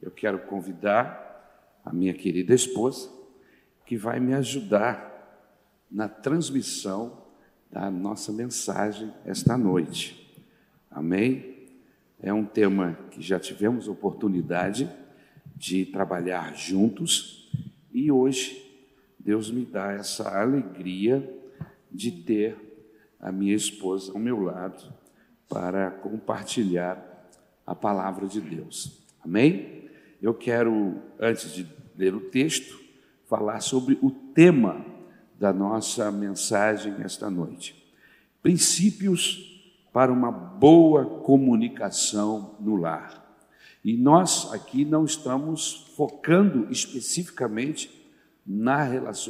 eu quero convidar a minha querida esposa, que vai me ajudar na transmissão da nossa mensagem esta noite. Amém? É um tema que já tivemos oportunidade de trabalhar juntos e hoje Deus me dá essa alegria de ter a minha esposa ao meu lado para compartilhar a palavra de Deus. Amém? Eu quero, antes de ler o texto, falar sobre o tema da nossa mensagem esta noite. Princípios para uma boa comunicação no lar. E nós aqui não estamos focando especificamente na,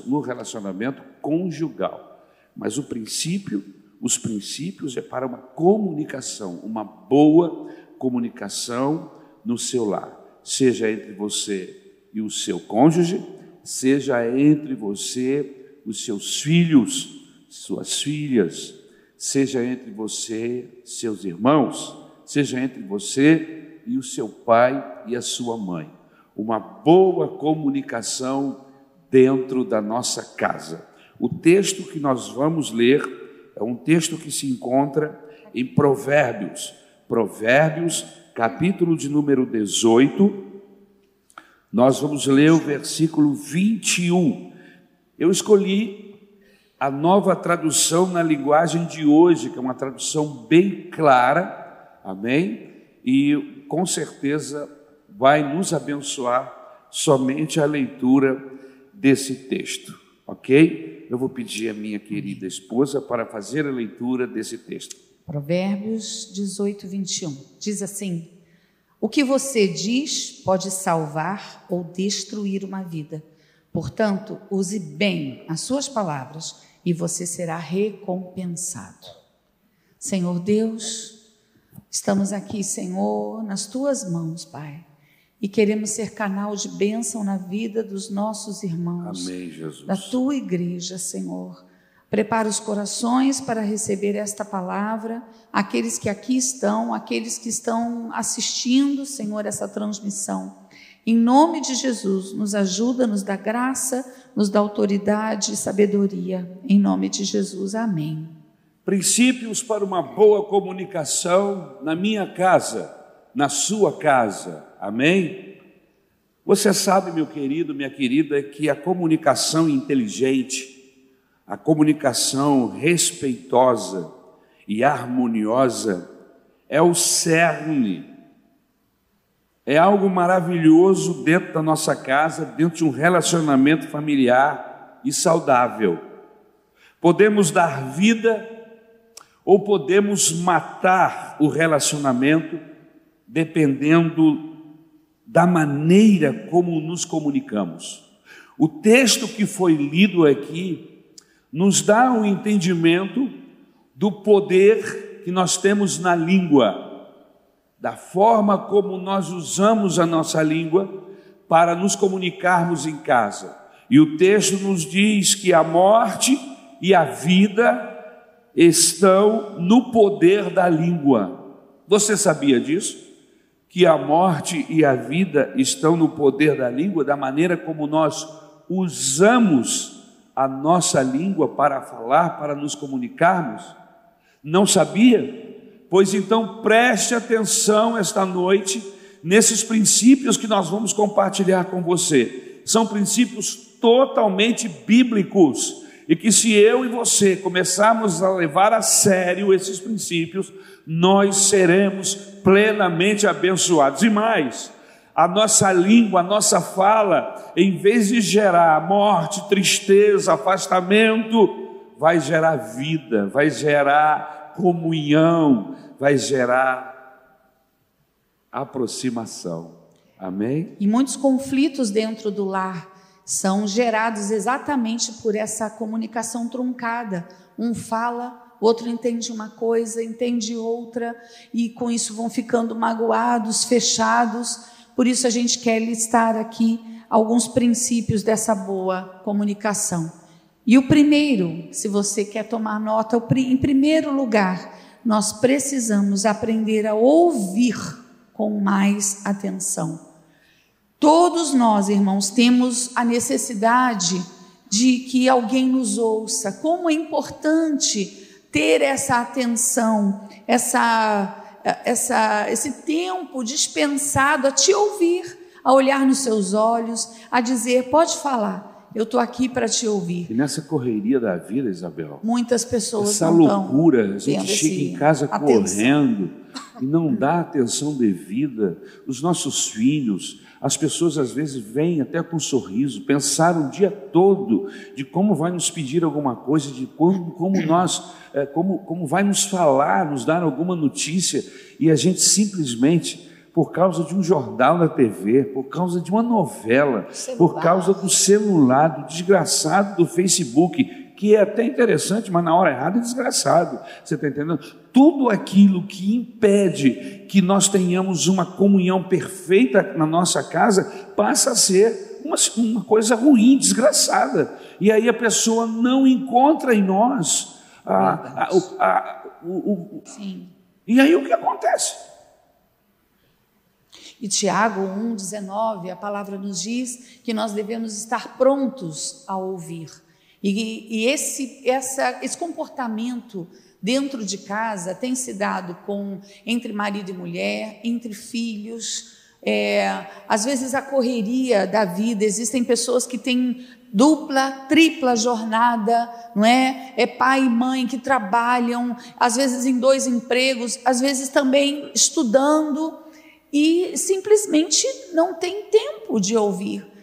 no relacionamento conjugal, mas o princípio, os princípios é para uma comunicação, uma boa comunicação no seu lar, seja entre você e o seu cônjuge, seja entre você, os seus filhos, suas filhas, seja entre você, seus irmãos, seja entre você e o seu pai e a sua mãe. Uma boa comunicação dentro da nossa casa. O texto que nós vamos ler é um texto que se encontra em Provérbios, Provérbios, capítulo de número 18. Nós vamos ler o versículo 21. Eu escolhi a nova tradução na linguagem de hoje, que é uma tradução bem clara, amém? E com certeza vai nos abençoar somente a leitura desse texto, ok? Eu vou pedir a minha querida esposa para fazer a leitura desse texto. Provérbios 18, 21 diz assim: O que você diz pode salvar ou destruir uma vida. Portanto, use bem as suas palavras e você será recompensado. Senhor Deus, estamos aqui, Senhor, nas tuas mãos, Pai. E queremos ser canal de bênção na vida dos nossos irmãos. Amém, Jesus. Da tua igreja, Senhor. Prepara os corações para receber esta palavra, aqueles que aqui estão, aqueles que estão assistindo, Senhor, essa transmissão. Em nome de Jesus, nos ajuda, nos dá graça, nos dá autoridade e sabedoria. Em nome de Jesus, amém. Princípios para uma boa comunicação na minha casa, na sua casa, amém? Você sabe, meu querido, minha querida, que a comunicação inteligente, a comunicação respeitosa e harmoniosa é o cerne é algo maravilhoso dentro da nossa casa, dentro de um relacionamento familiar e saudável. Podemos dar vida ou podemos matar o relacionamento, dependendo da maneira como nos comunicamos. O texto que foi lido aqui nos dá um entendimento do poder que nós temos na língua da forma como nós usamos a nossa língua para nos comunicarmos em casa. E o texto nos diz que a morte e a vida estão no poder da língua. Você sabia disso? Que a morte e a vida estão no poder da língua, da maneira como nós usamos a nossa língua para falar, para nos comunicarmos? Não sabia? Pois então preste atenção esta noite nesses princípios que nós vamos compartilhar com você. São princípios totalmente bíblicos e que se eu e você começarmos a levar a sério esses princípios, nós seremos plenamente abençoados. E mais, a nossa língua, a nossa fala, em vez de gerar morte, tristeza, afastamento, vai gerar vida, vai gerar comunhão, vai gerar aproximação. Amém? E muitos conflitos dentro do lar são gerados exatamente por essa comunicação truncada. Um fala, outro entende uma coisa, entende outra, e com isso vão ficando magoados, fechados. Por isso a gente quer listar aqui alguns princípios dessa boa comunicação. E o primeiro, se você quer tomar nota, em primeiro lugar, nós precisamos aprender a ouvir com mais atenção. Todos nós, irmãos, temos a necessidade de que alguém nos ouça. Como é importante ter essa atenção, essa, essa, esse tempo dispensado a te ouvir, a olhar nos seus olhos, a dizer: pode falar. Eu estou aqui para te ouvir. E nessa correria da vida, Isabel, muitas pessoas essa loucura, a gente chega em casa atenção. correndo e não dá atenção devida. Os nossos filhos, as pessoas às vezes vêm até com um sorriso, pensaram o dia todo de como vai nos pedir alguma coisa, de como, como nós, é, como, como vai nos falar, nos dar alguma notícia, e a gente simplesmente, por causa de um jornal na TV, por causa de uma novela, por causa do celular, do desgraçado do Facebook, que é até interessante, mas na hora errada é desgraçado. Você está entendendo? Tudo aquilo que impede que nós tenhamos uma comunhão perfeita na nossa casa passa a ser uma, uma coisa ruim, desgraçada. E aí a pessoa não encontra em nós a, a, a, o, o, Sim. E aí o que acontece? E Tiago 1,19, a palavra nos diz que nós devemos estar prontos a ouvir e, e esse, essa, esse comportamento dentro de casa tem se dado com entre marido e mulher, entre filhos. É, às vezes a correria da vida, existem pessoas que têm dupla, tripla jornada, não é? É pai e mãe que trabalham, às vezes em dois empregos, às vezes também estudando e simplesmente não tem tempo de ouvir.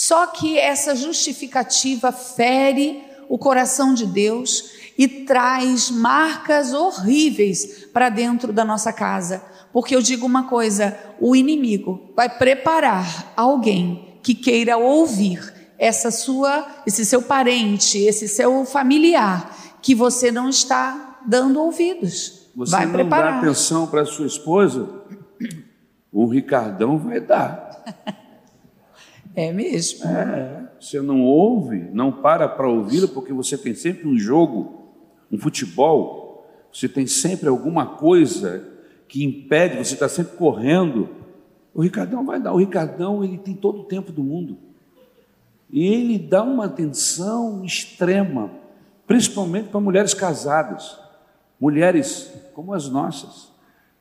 Só que essa justificativa fere o coração de Deus e traz marcas horríveis para dentro da nossa casa. Porque eu digo uma coisa: o inimigo vai preparar alguém que queira ouvir essa sua, esse seu parente, esse seu familiar, que você não está dando ouvidos. Você vai não preparar. dá atenção para sua esposa, o Ricardão vai dar. É mesmo. É, você não ouve, não para para ouvi-lo, porque você tem sempre um jogo, um futebol, você tem sempre alguma coisa que impede, você está sempre correndo. O Ricardão vai dar, o Ricardão ele tem todo o tempo do mundo. E ele dá uma atenção extrema, principalmente para mulheres casadas, mulheres como as nossas,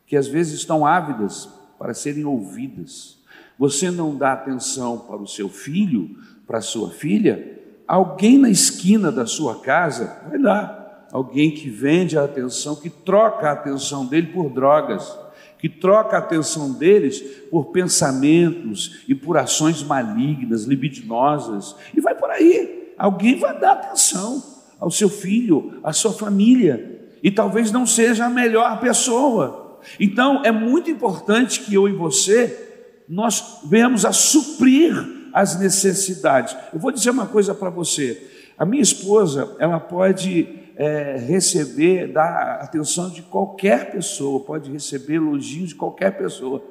que às vezes estão ávidas para serem ouvidas você não dá atenção para o seu filho, para a sua filha, alguém na esquina da sua casa vai dar. Alguém que vende a atenção, que troca a atenção dele por drogas, que troca a atenção deles por pensamentos e por ações malignas, libidinosas, e vai por aí. Alguém vai dar atenção ao seu filho, à sua família, e talvez não seja a melhor pessoa. Então é muito importante que eu e você nós venhamos a suprir as necessidades. Eu vou dizer uma coisa para você: a minha esposa, ela pode é, receber, dar atenção de qualquer pessoa, pode receber elogios de qualquer pessoa,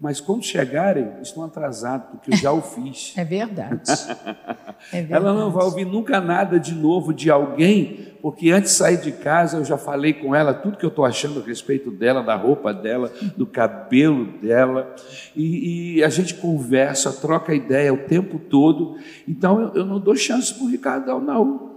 mas quando chegarem, estão atrasados, porque eu já o fiz. É verdade. é verdade. Ela não vai ouvir nunca nada de novo de alguém, porque antes de sair de casa eu já falei com ela tudo que eu estou achando a respeito dela, da roupa dela, do cabelo dela, e, e a gente conversa, troca ideia o tempo todo. Então eu, eu não dou chance para o Ricardão, não.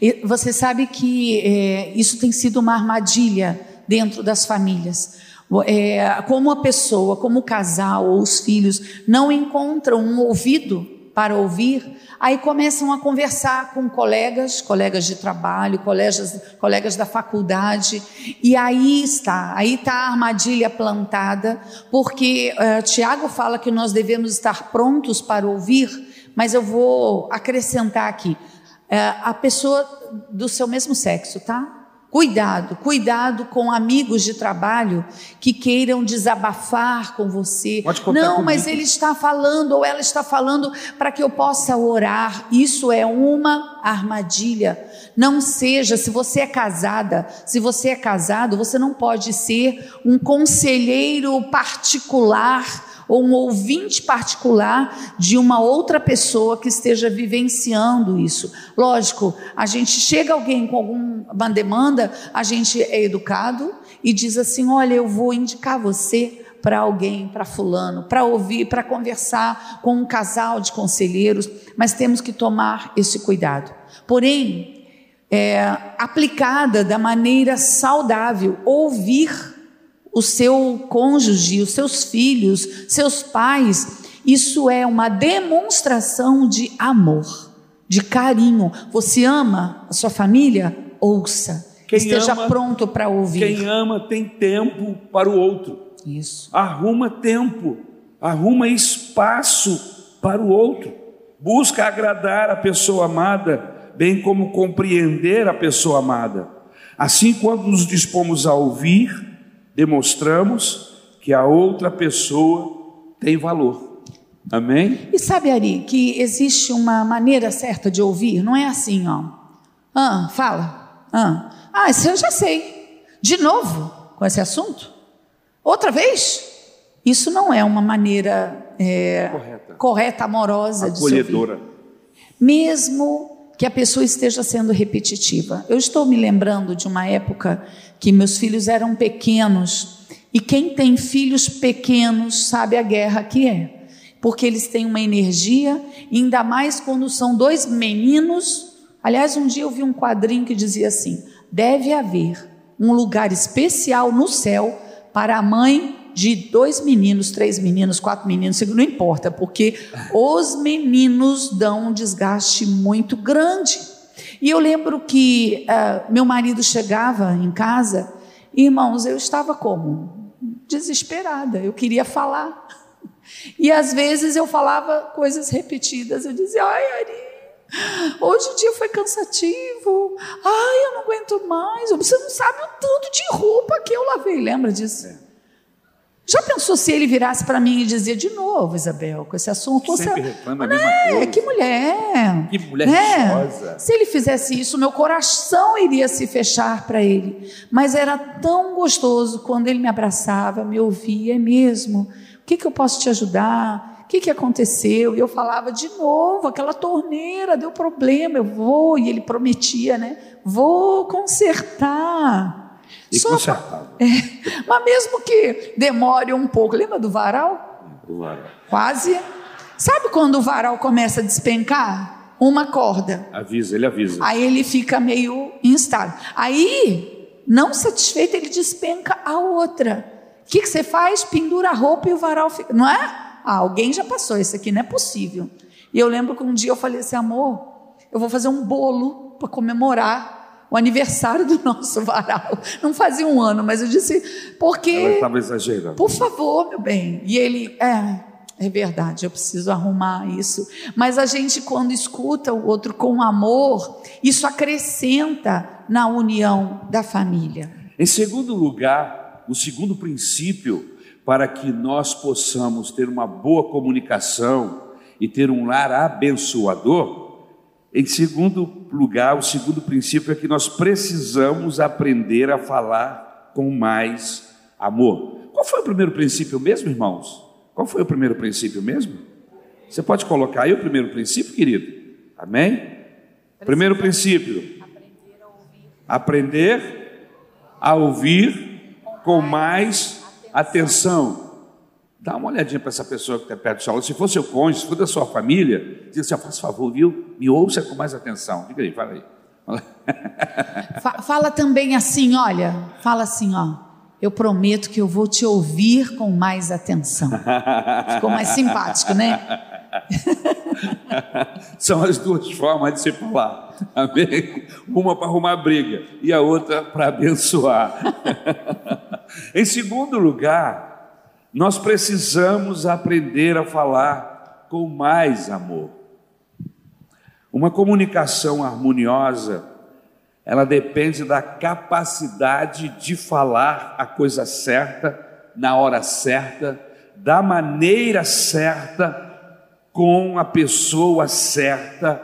E você sabe que é, isso tem sido uma armadilha dentro das famílias é, como a pessoa, como o casal ou os filhos não encontram um ouvido para ouvir, aí começam a conversar com colegas, colegas de trabalho, colegas, colegas da faculdade, e aí está, aí está a armadilha plantada, porque uh, Tiago fala que nós devemos estar prontos para ouvir, mas eu vou acrescentar aqui, uh, a pessoa do seu mesmo sexo, tá? Cuidado, cuidado com amigos de trabalho que queiram desabafar com você. Pode Não, comigo. mas ele está falando ou ela está falando para que eu possa orar. Isso é uma armadilha. Não seja, se você é casada, se você é casado, você não pode ser um conselheiro particular ou um ouvinte particular de uma outra pessoa que esteja vivenciando isso. Lógico, a gente chega alguém com alguma demanda, a gente é educado e diz assim: olha, eu vou indicar você para alguém, para fulano, para ouvir, para conversar com um casal de conselheiros, mas temos que tomar esse cuidado. Porém, é, aplicada da maneira saudável, ouvir o seu cônjuge, os seus filhos, seus pais, isso é uma demonstração de amor, de carinho. Você ama a sua família? Ouça. Quem Esteja ama, pronto para ouvir. Quem ama tem tempo para o outro. Isso. Arruma tempo, arruma espaço para o outro. Busca agradar a pessoa amada, bem como compreender a pessoa amada. Assim, quando nos dispomos a ouvir, demonstramos que a outra pessoa tem valor. Amém? E sabe, Ari, que existe uma maneira certa de ouvir, não é assim, ó. Ah, fala. Ah, ah isso eu já sei. De novo com esse assunto? Outra vez? Isso não é uma maneira é, correta. correta, amorosa Acolhedora. de se ouvir. Mesmo que a pessoa esteja sendo repetitiva. Eu estou me lembrando de uma época que meus filhos eram pequenos, e quem tem filhos pequenos sabe a guerra que é porque eles têm uma energia, ainda mais quando são dois meninos. Aliás, um dia eu vi um quadrinho que dizia assim: deve haver um lugar especial no céu para a mãe de dois meninos, três meninos, quatro meninos, não importa, porque os meninos dão um desgaste muito grande. E eu lembro que uh, meu marido chegava em casa, irmãos, eu estava como? Desesperada, eu queria falar. E às vezes eu falava coisas repetidas, eu dizia, ai, Ari, hoje o dia foi cansativo, ai, eu não aguento mais, você não sabe o tanto de roupa que eu lavei, lembra disso? É. Já pensou se ele virasse para mim e dizia de novo, Isabel, com esse assunto? Sempre você... reclama a mesma é, coisa. Que mulher. Que mulher né? Se ele fizesse isso, meu coração iria se fechar para ele. Mas era tão gostoso quando ele me abraçava, me ouvia, é mesmo. O que, que eu posso te ajudar? O que, que aconteceu? E eu falava de novo, aquela torneira deu problema, eu vou, e ele prometia, né? Vou consertar. E Só consertava. É, mas mesmo que demore um pouco, lembra do varal? O varal. Quase. Sabe quando o varal começa a despencar? Uma corda. Avisa, ele avisa. Aí ele fica meio instável. Aí, não satisfeito, ele despenca a outra. O que, que você faz? Pendura a roupa e o varal fica. Não é? Ah, alguém já passou, isso aqui não é possível. E eu lembro que um dia eu falei assim, amor, eu vou fazer um bolo para comemorar o aniversário do nosso varal. Não fazia um ano, mas eu disse, porque. Ela estava exagerando. Por favor, meu bem. E ele, é, é verdade, eu preciso arrumar isso. Mas a gente, quando escuta o outro com amor, isso acrescenta na união da família. Em segundo lugar, o segundo princípio para que nós possamos ter uma boa comunicação e ter um lar abençoador, em segundo lugar, o segundo princípio é que nós precisamos aprender a falar com mais amor. Qual foi o primeiro princípio mesmo, irmãos? Qual foi o primeiro princípio mesmo? Você pode colocar aí o primeiro princípio, querido? Amém? Primeiro princípio: aprender a ouvir com mais atenção. Dá uma olhadinha para essa pessoa que está perto do seu Se for seu cônjuge, se for da sua família, diga assim: faz favor, viu? Me ouça com mais atenção. Diga aí, fala aí. Fala também assim, olha, fala assim, ó. Eu prometo que eu vou te ouvir com mais atenção. Ficou mais simpático, né? São as duas formas de se falar. Amém? Uma para arrumar briga e a outra para abençoar. em segundo lugar, nós precisamos aprender a falar com mais amor. Uma comunicação harmoniosa, ela depende da capacidade de falar a coisa certa, na hora certa, da maneira certa com a pessoa certa,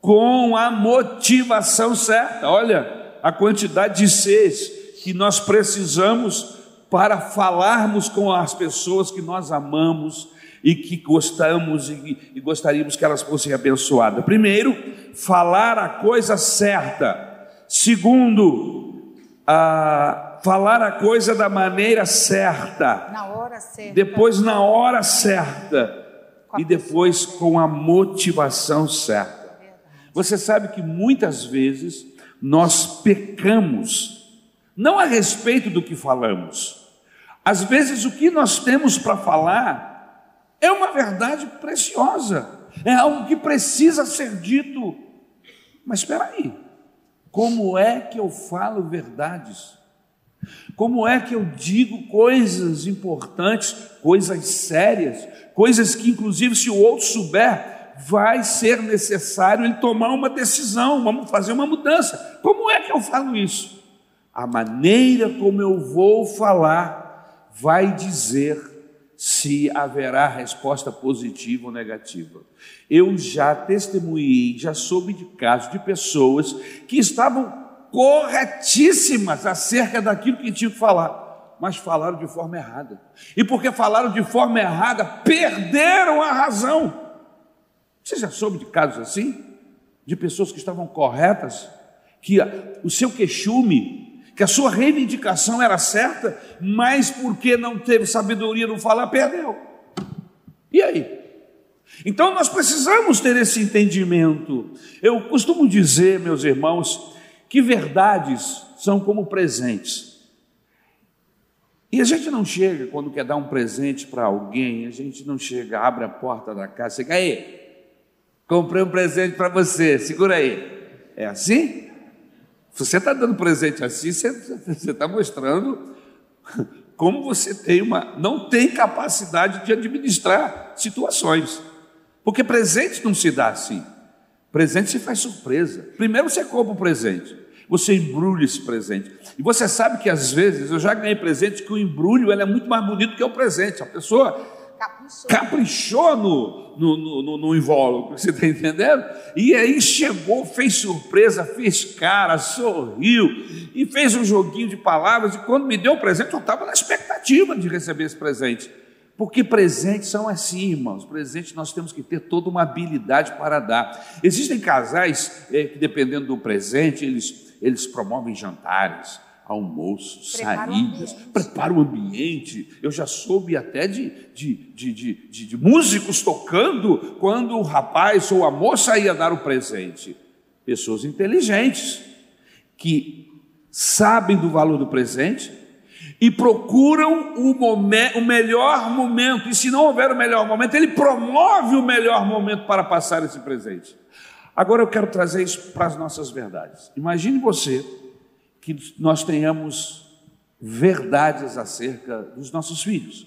com a motivação certa. Olha a quantidade de seis que nós precisamos para falarmos com as pessoas que nós amamos e que gostamos e, e gostaríamos que elas fossem abençoadas. Primeiro, falar a coisa certa. Segundo, a falar a coisa da maneira certa. Na hora certa. Depois na hora certa. E depois com a motivação certa. Você sabe que muitas vezes nós pecamos, não a respeito do que falamos. Às vezes o que nós temos para falar é uma verdade preciosa, é algo que precisa ser dito. Mas espera aí, como é que eu falo verdades? Como é que eu digo coisas importantes, coisas sérias, coisas que, inclusive, se o outro souber, vai ser necessário ele tomar uma decisão, vamos fazer uma mudança. Como é que eu falo isso? A maneira como eu vou falar vai dizer se haverá resposta positiva ou negativa. Eu já testemunhei, já soube de casos de pessoas que estavam corretíssimas acerca daquilo que tinham que falar, mas falaram de forma errada. E porque falaram de forma errada, perderam a razão. Você já soube de casos assim? De pessoas que estavam corretas, que o seu queixume, que a sua reivindicação era certa, mas porque não teve sabedoria no falar, perdeu. E aí? Então nós precisamos ter esse entendimento. Eu costumo dizer, meus irmãos, que verdades são como presentes. E a gente não chega, quando quer dar um presente para alguém, a gente não chega, abre a porta da casa, chega aí, comprei um presente para você, segura aí. É assim? Se você está dando presente assim, você está mostrando como você tem uma, não tem capacidade de administrar situações. Porque presente não se dá assim. Presente se faz surpresa. Primeiro você compra o presente, você embrulha esse presente. E você sabe que às vezes eu já ganhei presente que o embrulho é muito mais bonito que o presente. A pessoa caprichou, no, no, no, no invólucro, você está entendendo? E aí chegou, fez surpresa, fez cara, sorriu e fez um joguinho de palavras. E quando me deu o presente, eu estava na expectativa de receber esse presente. Porque presentes são assim, irmãos. Presentes nós temos que ter toda uma habilidade para dar. Existem casais é, que, dependendo do presente, eles, eles promovem jantares, almoços, saídas, preparam o ambiente. Eu já soube até de, de, de, de, de músicos tocando quando o rapaz ou a moça ia dar o presente. Pessoas inteligentes que sabem do valor do presente e procuram o, o, melhor momento, e se não houver o melhor momento, ele promove o melhor momento para passar esse presente. Agora eu quero trazer isso para as nossas verdades. Imagine você que nós tenhamos verdades acerca dos nossos filhos,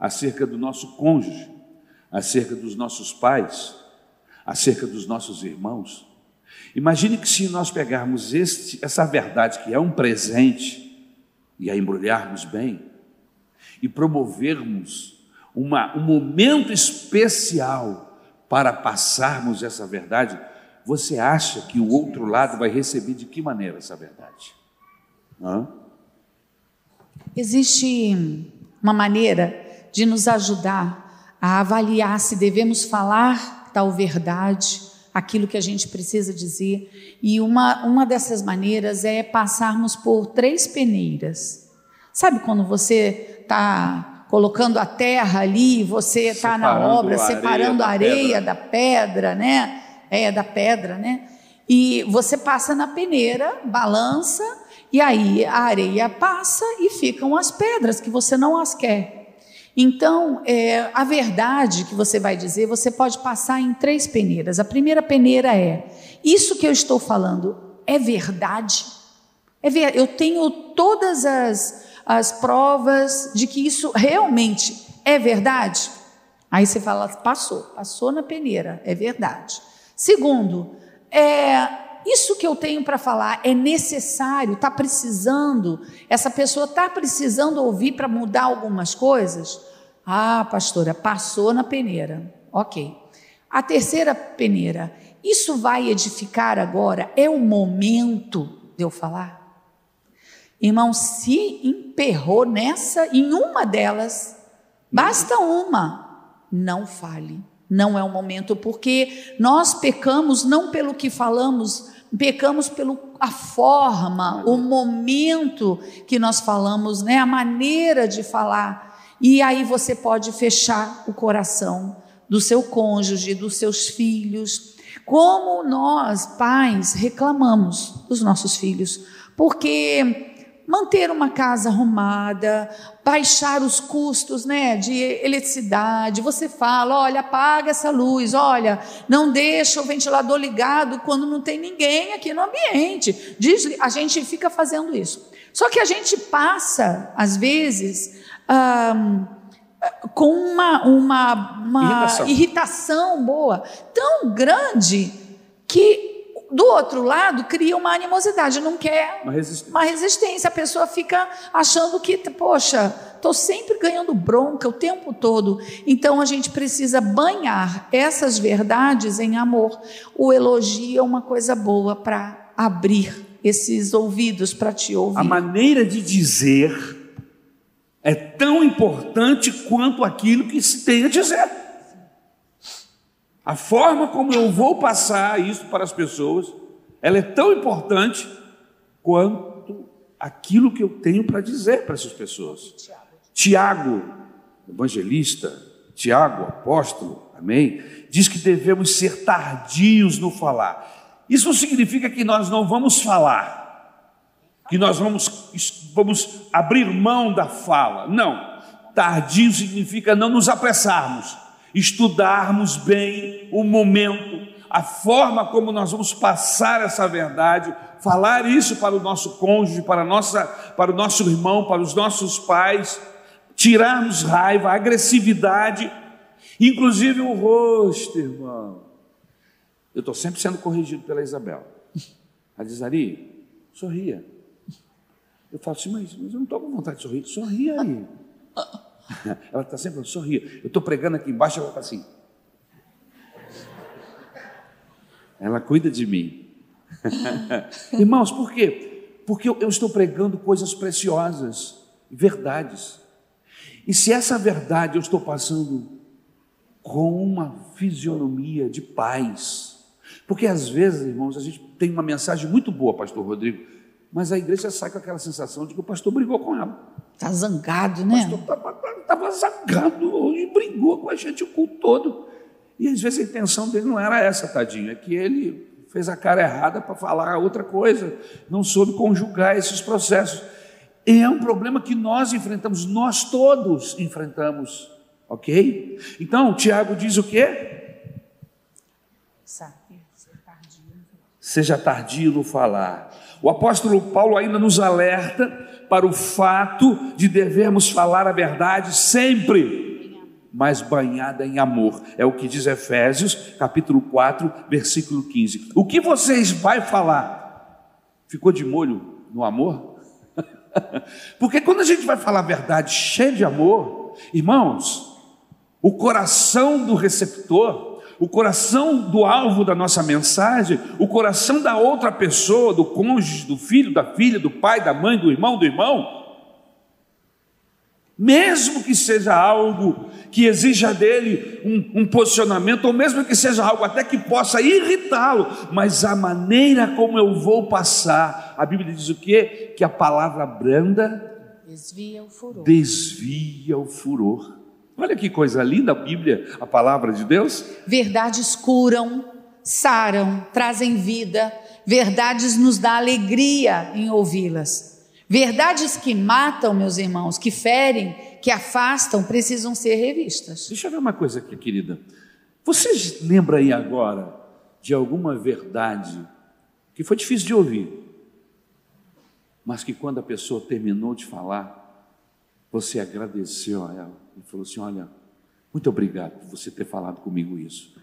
acerca do nosso cônjuge, acerca dos nossos pais, acerca dos nossos irmãos. Imagine que se nós pegarmos este, essa verdade que é um presente, e a embrulharmos bem e promovermos uma, um momento especial para passarmos essa verdade, você acha que o outro lado vai receber de que maneira essa verdade? Hã? Existe uma maneira de nos ajudar a avaliar se devemos falar tal verdade aquilo que a gente precisa dizer. E uma, uma dessas maneiras é passarmos por três peneiras. Sabe quando você está colocando a terra ali, você está na obra, separando a areia da pedra, né? É, da pedra, né? E você passa na peneira, balança, e aí a areia passa e ficam as pedras que você não as quer. Então, é, a verdade que você vai dizer, você pode passar em três peneiras. A primeira peneira é: isso que eu estou falando é verdade? É ver, eu tenho todas as, as provas de que isso realmente é verdade? Aí você fala: passou, passou na peneira, é verdade. Segundo, é, isso que eu tenho para falar é necessário, está precisando, essa pessoa está precisando ouvir para mudar algumas coisas? Ah, pastora, passou na peneira. Ok. A terceira peneira, isso vai edificar agora? É o momento de eu falar? Irmão, se emperrou nessa, em uma delas, basta uma, não fale. Não é o momento, porque nós pecamos não pelo que falamos, pecamos pela forma, o momento que nós falamos, né? a maneira de falar. E aí você pode fechar o coração do seu cônjuge, dos seus filhos. Como nós, pais, reclamamos dos nossos filhos, porque manter uma casa arrumada, baixar os custos né, de eletricidade. Você fala: olha, apaga essa luz, olha, não deixa o ventilador ligado quando não tem ninguém aqui no ambiente. Diz, a gente fica fazendo isso. Só que a gente passa, às vezes, com uma, uma, uma irritação. irritação boa tão grande que do outro lado, cria uma animosidade, não quer uma resistência. uma resistência. A pessoa fica achando que, poxa, estou sempre ganhando bronca o tempo todo. Então a gente precisa banhar essas verdades em amor. O elogio é uma coisa boa para abrir esses ouvidos para te ouvir. A maneira de dizer é tão importante quanto aquilo que se tem a dizer. A forma como eu vou passar isso para as pessoas, ela é tão importante quanto aquilo que eu tenho para dizer para essas pessoas. Tiago, evangelista, Tiago, apóstolo, amém, diz que devemos ser tardios no falar. Isso não significa que nós não vamos falar, que nós vamos, vamos abrir mão da fala. Não. Tardio significa não nos apressarmos estudarmos bem o momento, a forma como nós vamos passar essa verdade, falar isso para o nosso cônjuge, para, nossa, para o nosso irmão, para os nossos pais, tirarmos raiva, agressividade, inclusive o rosto, irmão. Eu estou sempre sendo corrigido pela Isabel. Ela diz, Ari, sorria. Eu falo assim, mas, mas eu não estou com vontade de sorrir. Sorria aí. Ela está sempre sorria. Eu estou pregando aqui embaixo, ela está assim. Ela cuida de mim. Irmãos, por quê? Porque eu, eu estou pregando coisas preciosas, verdades. E se essa verdade eu estou passando com uma fisionomia de paz, porque às vezes, irmãos, a gente tem uma mensagem muito boa, Pastor Rodrigo, mas a igreja sai com aquela sensação de que o pastor brigou com ela. Está zangado, né? O pastor estava zangado hoje, brigou com a gente o culto todo. E às vezes a intenção dele não era essa, tadinho, é que ele fez a cara errada para falar outra coisa, não soube conjugar esses processos. E é um problema que nós enfrentamos, nós todos enfrentamos, ok? Então, Tiago diz o quê? Seja tardio no falar. O apóstolo Paulo ainda nos alerta para o fato de devermos falar a verdade sempre, mas banhada em amor. É o que diz Efésios, capítulo 4, versículo 15. O que vocês vai falar? Ficou de molho no amor? Porque quando a gente vai falar a verdade cheia de amor, irmãos, o coração do receptor o coração do alvo da nossa mensagem, o coração da outra pessoa, do cônjuge, do filho, da filha, do pai, da mãe, do irmão, do irmão, mesmo que seja algo que exija dele um, um, posicionamento, ou mesmo que seja algo até que possa irritá-lo, mas a maneira como eu vou passar, a Bíblia diz o quê? Que a palavra branda desvia o furor. Desvia o furor. Olha que coisa linda a Bíblia, a palavra de Deus. Verdades curam, saram, trazem vida. Verdades nos dá alegria em ouvi-las. Verdades que matam, meus irmãos, que ferem, que afastam, precisam ser revistas. Deixa eu ver uma coisa aqui, querida. Você lembra aí agora de alguma verdade que foi difícil de ouvir, mas que quando a pessoa terminou de falar, você agradeceu a ela? E falou assim: Olha, muito obrigado por você ter falado comigo isso.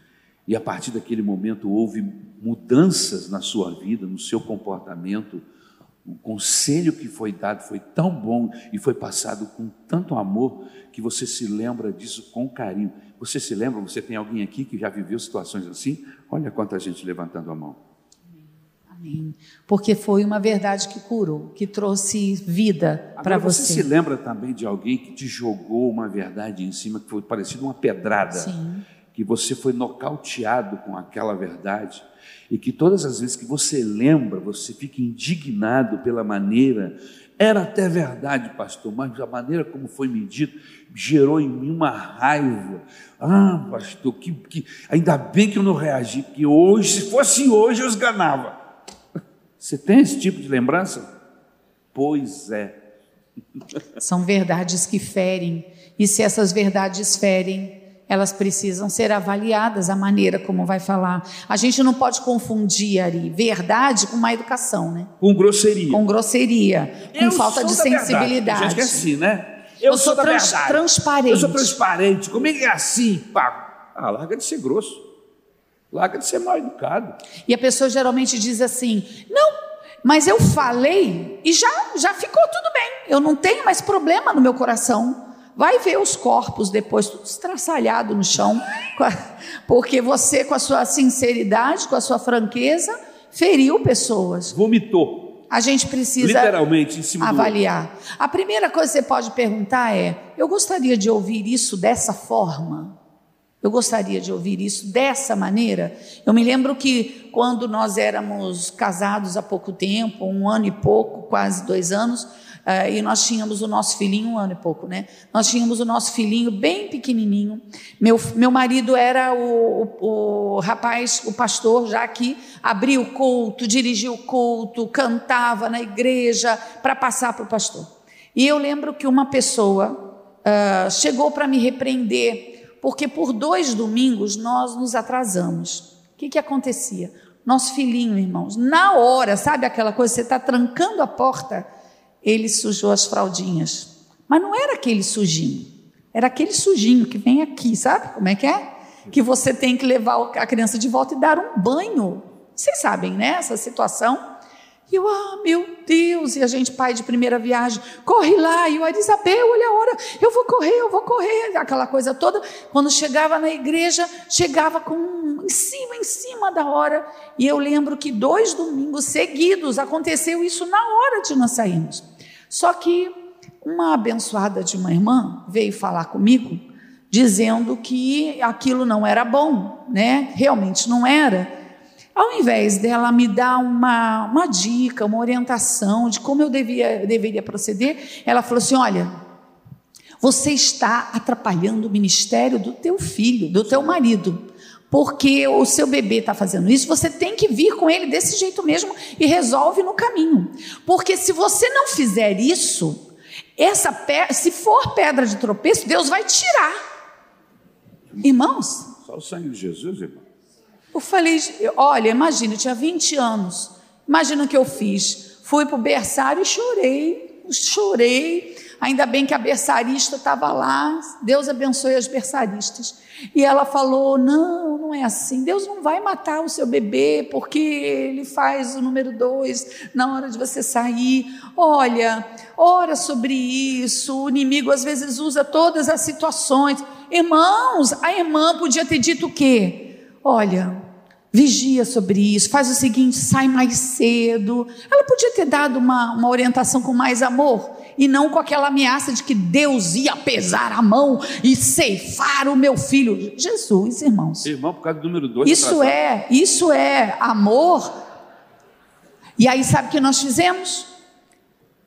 E a partir daquele momento houve mudanças na sua vida, no seu comportamento. O conselho que foi dado foi tão bom e foi passado com tanto amor que você se lembra disso com carinho. Você se lembra? Você tem alguém aqui que já viveu situações assim? Olha quanta gente levantando a mão. Amém. Porque foi uma verdade que curou, que trouxe vida para você. Você se lembra também de alguém que te jogou uma verdade em cima que foi parecido uma pedrada? Sim. que você foi nocauteado com aquela verdade e que todas as vezes que você lembra, você fica indignado pela maneira. Era até verdade, pastor, mas a maneira como foi medido gerou em mim uma raiva. Ah, pastor, que, que, ainda bem que eu não reagi, porque hoje, se fosse hoje, eu esganava. Você tem esse tipo de lembrança? Pois é. São verdades que ferem, e se essas verdades ferem, elas precisam ser avaliadas a maneira como vai falar. A gente não pode confundir ali verdade com má educação, né? Com grosseria. Com grosseria, com Eu falta de sou da sensibilidade. Verdade. Gente, é assim, né? Eu sou da trans- transparente. Eu sou transparente. Como é que é assim, pá? Ah, larga de ser grosso. Larga de ser mal educado. E a pessoa geralmente diz assim: não, mas eu falei e já, já ficou tudo bem. Eu não tenho mais problema no meu coração. Vai ver os corpos depois, tudo estraçalhado no chão, porque você, com a sua sinceridade, com a sua franqueza, feriu pessoas. Vomitou. A gente precisa Literalmente em cima avaliar. A primeira coisa que você pode perguntar é: eu gostaria de ouvir isso dessa forma? Eu gostaria de ouvir isso dessa maneira. Eu me lembro que quando nós éramos casados há pouco tempo, um ano e pouco, quase dois anos, eh, e nós tínhamos o nosso filhinho, um ano e pouco, né? Nós tínhamos o nosso filhinho bem pequenininho. Meu, meu marido era o, o, o rapaz, o pastor, já que abria o culto, dirigia o culto, cantava na igreja para passar para o pastor. E eu lembro que uma pessoa ah, chegou para me repreender porque por dois domingos nós nos atrasamos. O que, que acontecia? Nosso filhinho, irmãos, na hora, sabe aquela coisa, você está trancando a porta, ele sujou as fraldinhas. Mas não era aquele sujinho, era aquele sujinho que vem aqui, sabe como é que é? Que você tem que levar a criança de volta e dar um banho. Vocês sabem, né? Essa situação. E eu, ah, meu Deus, e a gente, pai de primeira viagem, corre lá, e eu, Isabel, olha a hora, eu vou correr, eu vou correr, aquela coisa toda. Quando chegava na igreja, chegava com em cima, em cima da hora. E eu lembro que dois domingos seguidos aconteceu isso na hora de nós sairmos. Só que uma abençoada de uma irmã veio falar comigo, dizendo que aquilo não era bom, né? Realmente não era. Ao invés dela me dar uma, uma dica, uma orientação de como eu devia, deveria proceder, ela falou assim: olha, você está atrapalhando o ministério do teu filho, do teu marido, porque o seu bebê está fazendo isso, você tem que vir com ele desse jeito mesmo e resolve no caminho. Porque se você não fizer isso, essa pe- se for pedra de tropeço, Deus vai tirar. Irmãos, Só o sangue de Jesus, irmão. Eu falei, olha, imagina, eu tinha 20 anos. Imagina o que eu fiz. Fui para o berçário e chorei, chorei. Ainda bem que a berçarista estava lá. Deus abençoe as berçaristas. E ela falou: não, não é assim. Deus não vai matar o seu bebê porque ele faz o número dois na hora de você sair. Olha, ora sobre isso. O inimigo às vezes usa todas as situações. Irmãos, a irmã podia ter dito o quê? Olha, vigia sobre isso, faz o seguinte, sai mais cedo. Ela podia ter dado uma, uma orientação com mais amor e não com aquela ameaça de que Deus ia pesar a mão e ceifar o meu filho. Jesus, irmãos. Irmão, por causa do número dois. Isso atrasado. é, isso é amor. E aí sabe o que nós fizemos?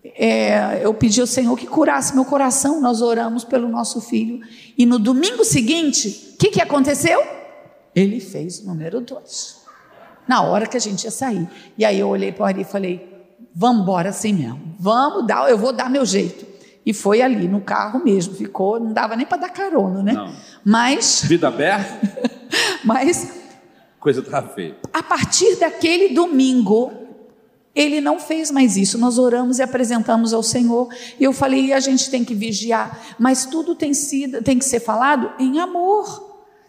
É, eu pedi ao Senhor que curasse meu coração. Nós oramos pelo nosso filho e no domingo seguinte, o que, que aconteceu? Ele fez o número dois. Na hora que a gente ia sair. E aí eu olhei para o Ari e falei: Vamos embora assim mesmo. Vamos dar, eu vou dar meu jeito. E foi ali no carro mesmo. Ficou, não dava nem para dar carona, né? Não. Mas, Vida aberta, mas coisa estava feia. a partir daquele domingo, ele não fez mais isso. Nós oramos e apresentamos ao Senhor. E eu falei, a gente tem que vigiar, mas tudo tem sido, tem que ser falado em amor.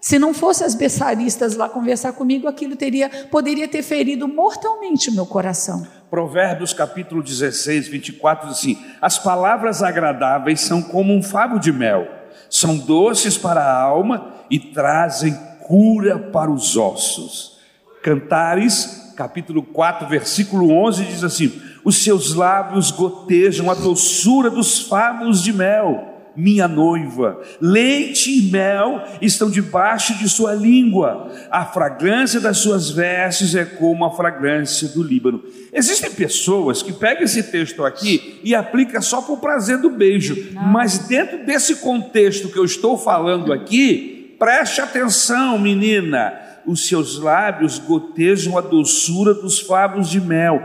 Se não fosse as berçaristas lá conversar comigo, aquilo teria, poderia ter ferido mortalmente o meu coração. Provérbios capítulo 16, 24 diz assim: As palavras agradáveis são como um favo de mel, são doces para a alma e trazem cura para os ossos. Cantares, capítulo 4, versículo 11 diz assim: Os seus lábios gotejam a doçura dos favos de mel, minha noiva. Leite e mel estão debaixo de sua língua. A fragrância das suas vestes é como a fragrância do Líbano. Existem pessoas que pegam esse texto aqui e aplicam só para o prazer do beijo. Mas dentro desse contexto que eu estou falando aqui, preste atenção, menina. Os seus lábios gotejam a doçura dos favos de mel.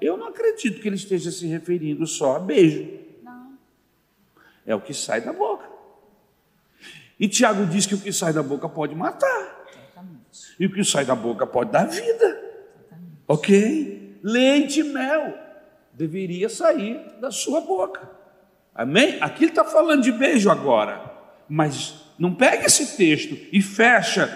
Eu não acredito que ele esteja se referindo só a beijo. É o que sai da boca. E Tiago diz que o que sai da boca pode matar. Exatamente. E o que sai da boca pode dar vida. Exatamente. Ok? Leite e mel deveria sair da sua boca. Amém? Aqui ele está falando de beijo agora. Mas não pega esse texto e fecha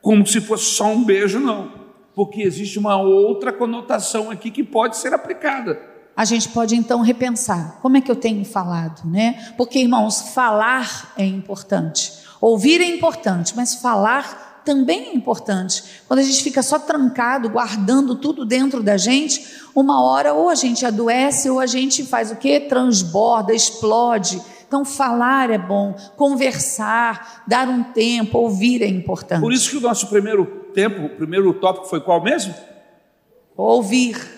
como se fosse só um beijo, não. Porque existe uma outra conotação aqui que pode ser aplicada a gente pode então repensar como é que eu tenho falado, né? Porque, irmãos, falar é importante, ouvir é importante, mas falar também é importante. Quando a gente fica só trancado, guardando tudo dentro da gente, uma hora ou a gente adoece ou a gente faz o quê? Transborda, explode. Então, falar é bom, conversar, dar um tempo, ouvir é importante. Por isso que o nosso primeiro tempo, o primeiro tópico foi qual mesmo? Ouvir.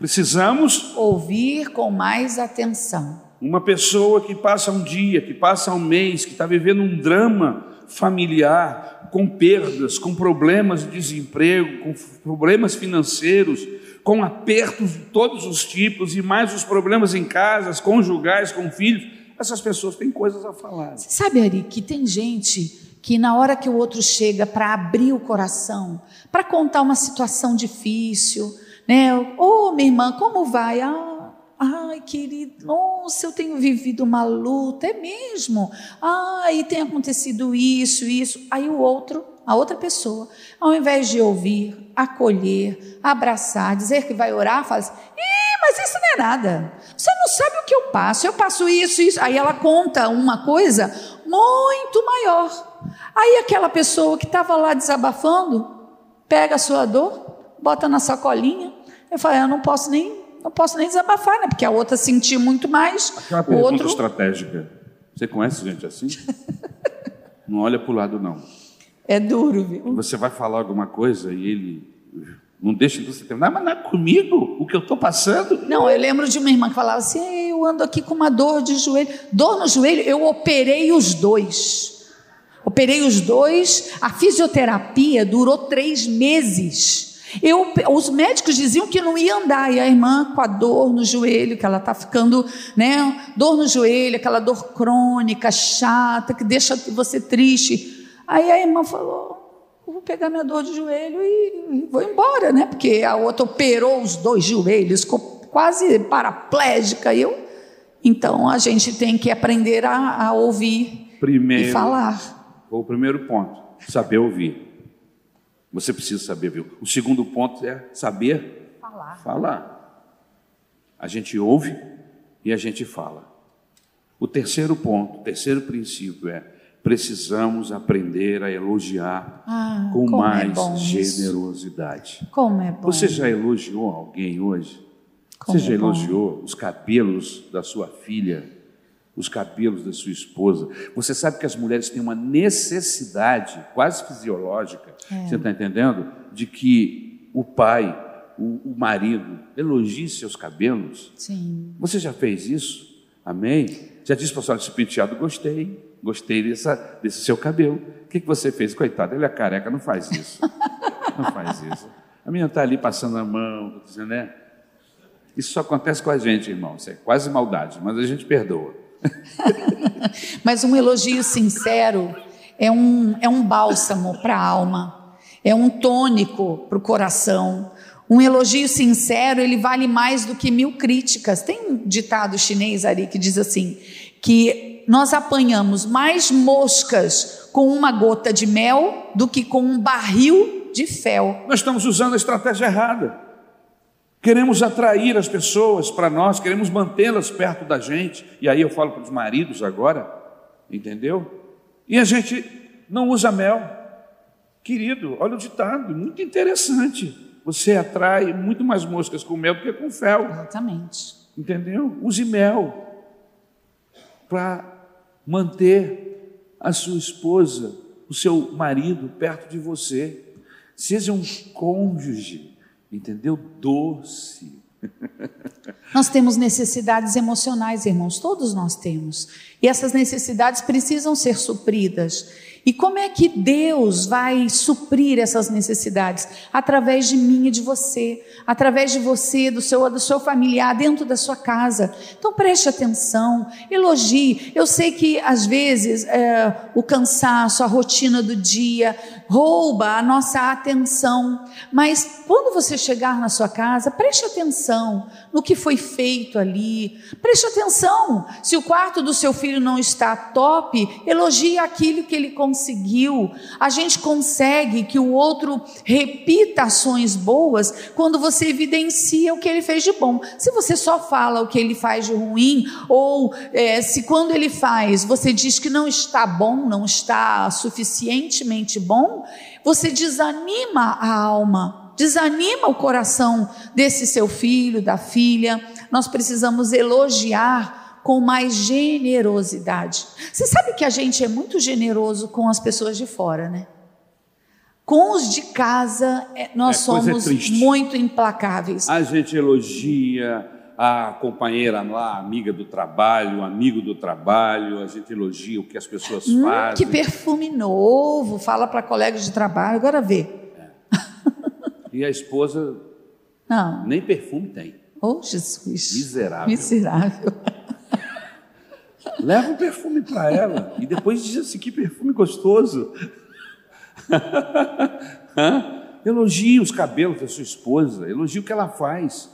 Precisamos ouvir com mais atenção. Uma pessoa que passa um dia, que passa um mês, que está vivendo um drama familiar, com perdas, com problemas de desemprego, com problemas financeiros, com apertos de todos os tipos e mais os problemas em casas, conjugais, com filhos, essas pessoas têm coisas a falar. Você sabe, Ari, que tem gente que na hora que o outro chega para abrir o coração, para contar uma situação difícil, né? Oh, minha irmã, como vai? Ah, ai, querido, nossa, eu tenho vivido uma luta, é mesmo? Ah, e tem acontecido isso, isso. Aí o outro, a outra pessoa, ao invés de ouvir, acolher, abraçar, dizer que vai orar, fala assim, mas isso não é nada. Você não sabe o que eu passo. Eu passo isso, isso. Aí ela conta uma coisa muito maior. Aí aquela pessoa que estava lá desabafando, pega a sua dor, bota na sacolinha, eu falei, eu não posso nem, não posso nem desabafar, né? Porque a outra sentiu muito mais. Aquela pergunta outro... estratégica. Você conhece gente assim? não olha para o lado, não. É duro, viu? Você vai falar alguma coisa e ele não deixa você terminar, mas não é comigo o que eu estou passando. Não, eu lembro de uma irmã que falava assim: eu ando aqui com uma dor de joelho. Dor no joelho, eu operei os dois. Operei os dois. A fisioterapia durou três meses. Eu, os médicos diziam que não ia andar, e a irmã com a dor no joelho, que ela está ficando, né? Dor no joelho, aquela dor crônica, chata, que deixa você triste. Aí a irmã falou: vou pegar minha dor de joelho e vou embora, né? Porque a outra operou os dois joelhos, ficou quase paraplégica. Eu, então a gente tem que aprender a, a ouvir primeiro, e falar. O primeiro ponto, saber ouvir. Você precisa saber, viu? O segundo ponto é saber falar. falar. A gente ouve e a gente fala. O terceiro ponto, o terceiro princípio é precisamos aprender a elogiar ah, com é mais é generosidade. Como é bom. Você já elogiou alguém hoje? Como Você já é elogiou os cabelos da sua filha? Os cabelos da sua esposa. Você sabe que as mulheres têm uma necessidade quase fisiológica, é. você está entendendo? De que o pai, o, o, marido, elogie seus cabelos. Sim. Você já fez isso? Amém? Já disse para a senhora, esse penteado, gostei, gostei dessa, desse seu cabelo. O que, que você fez? Coitado, ele é careca, não faz isso. não faz isso. A menina está ali passando a mão, dizendo, né? Isso só acontece com a gente, irmão. Isso é quase maldade, mas a gente perdoa. Mas um elogio sincero é um, é um bálsamo para a alma, é um tônico para o coração. Um elogio sincero, ele vale mais do que mil críticas. Tem um ditado chinês ali que diz assim: que nós apanhamos mais moscas com uma gota de mel do que com um barril de fel. Nós estamos usando a estratégia errada. Queremos atrair as pessoas para nós, queremos mantê-las perto da gente. E aí eu falo para os maridos agora, entendeu? E a gente não usa mel. Querido, olha o ditado, muito interessante. Você atrai muito mais moscas com mel do que com fel. Exatamente. Entendeu? Use mel para manter a sua esposa, o seu marido perto de você. Seja um cônjuge, entendeu? Doce. Nós temos necessidades emocionais, irmãos, todos nós temos. E essas necessidades precisam ser supridas. E como é que Deus vai suprir essas necessidades? Através de mim e de você, através de você, do seu, do seu familiar, dentro da sua casa. Então preste atenção, elogie. Eu sei que às vezes é, o cansaço, a rotina do dia rouba a nossa atenção, mas quando você chegar na sua casa, preste atenção no que foi feito ali. Preste atenção. Se o quarto do seu filho não está top, elogie aquilo que ele conseguiu. A gente consegue que o outro repita ações boas quando você evidencia o que ele fez de bom. Se você só fala o que ele faz de ruim, ou é, se quando ele faz você diz que não está bom, não está suficientemente bom, você desanima a alma, desanima o coração desse seu filho, da filha. Nós precisamos elogiar com mais generosidade. Você sabe que a gente é muito generoso com as pessoas de fora, né? Com os de casa, é, nós é, somos muito implacáveis. A gente elogia a companheira lá, amiga do trabalho, amigo do trabalho, a gente elogia o que as pessoas hum, fazem. Que perfume novo, fala para colegas de trabalho, agora vê. É. E a esposa não. nem perfume tem. Oh, Jesus. Miserável. Miserável. Leva o perfume para ela e depois diz assim: que perfume gostoso. elogie os cabelos da sua esposa, elogie o que ela faz.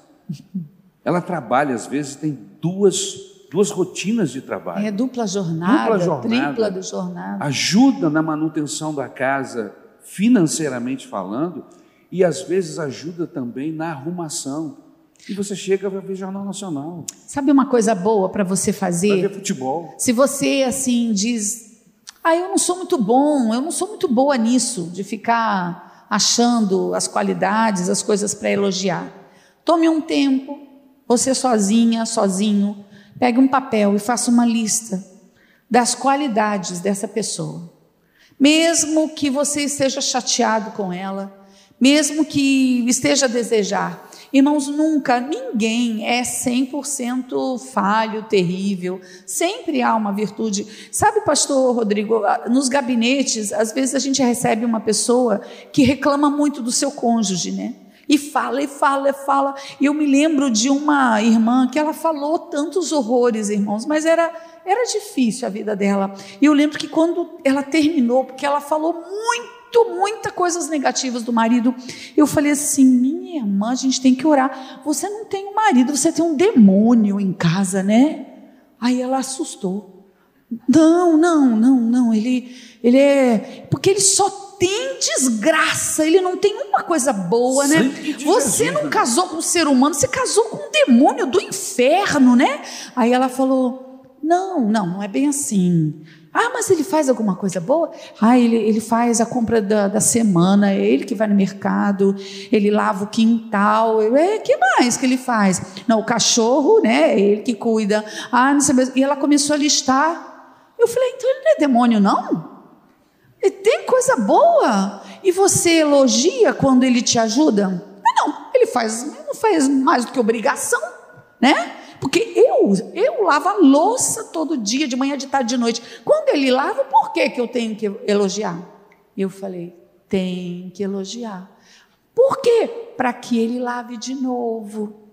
Ela trabalha, às vezes, tem duas, duas rotinas de trabalho. É dupla jornada, dupla jornada, tripla de jornada. Ajuda na manutenção da casa, financeiramente falando, e às vezes ajuda também na arrumação. E você chega para ver Jornal Nacional. Sabe uma coisa boa para você fazer? Para ver futebol. Se você assim diz, ah, eu não sou muito bom, eu não sou muito boa nisso, de ficar achando as qualidades, as coisas para elogiar. Tome um tempo, você sozinha, sozinho, pegue um papel e faça uma lista das qualidades dessa pessoa. Mesmo que você esteja chateado com ela, mesmo que esteja a desejar, Irmãos, nunca ninguém é 100% falho, terrível. Sempre há uma virtude. Sabe, pastor Rodrigo, nos gabinetes, às vezes a gente recebe uma pessoa que reclama muito do seu cônjuge, né? E fala, e fala, e fala. E eu me lembro de uma irmã que ela falou tantos horrores, irmãos, mas era, era difícil a vida dela. E eu lembro que quando ela terminou, porque ela falou muito muitas coisas negativas do marido. Eu falei assim: minha irmã, a gente tem que orar. Você não tem um marido, você tem um demônio em casa, né? Aí ela assustou. Não, não, não, não. Ele, ele é. Porque ele só tem desgraça, ele não tem uma coisa boa, né? Você não casou com um ser humano, você casou com um demônio do inferno, né? Aí ela falou: Não, não, não é bem assim. Ah, mas ele faz alguma coisa boa? Ah, ele, ele faz a compra da, da semana, é ele que vai no mercado, ele lava o quintal. É, que mais que ele faz? Não, o cachorro, né? É ele que cuida. Ah, não sei mesmo. E ela começou a listar. Eu falei, então ele não é demônio, não? Ele tem coisa boa. E você elogia quando ele te ajuda? Não, ele faz, não faz mais do que obrigação, né? Porque eu, eu lavo a louça todo dia, de manhã, de tarde, de noite. Quando ele lava, por que, que eu tenho que elogiar? Eu falei, tem que elogiar. Por quê? Para que ele lave de novo.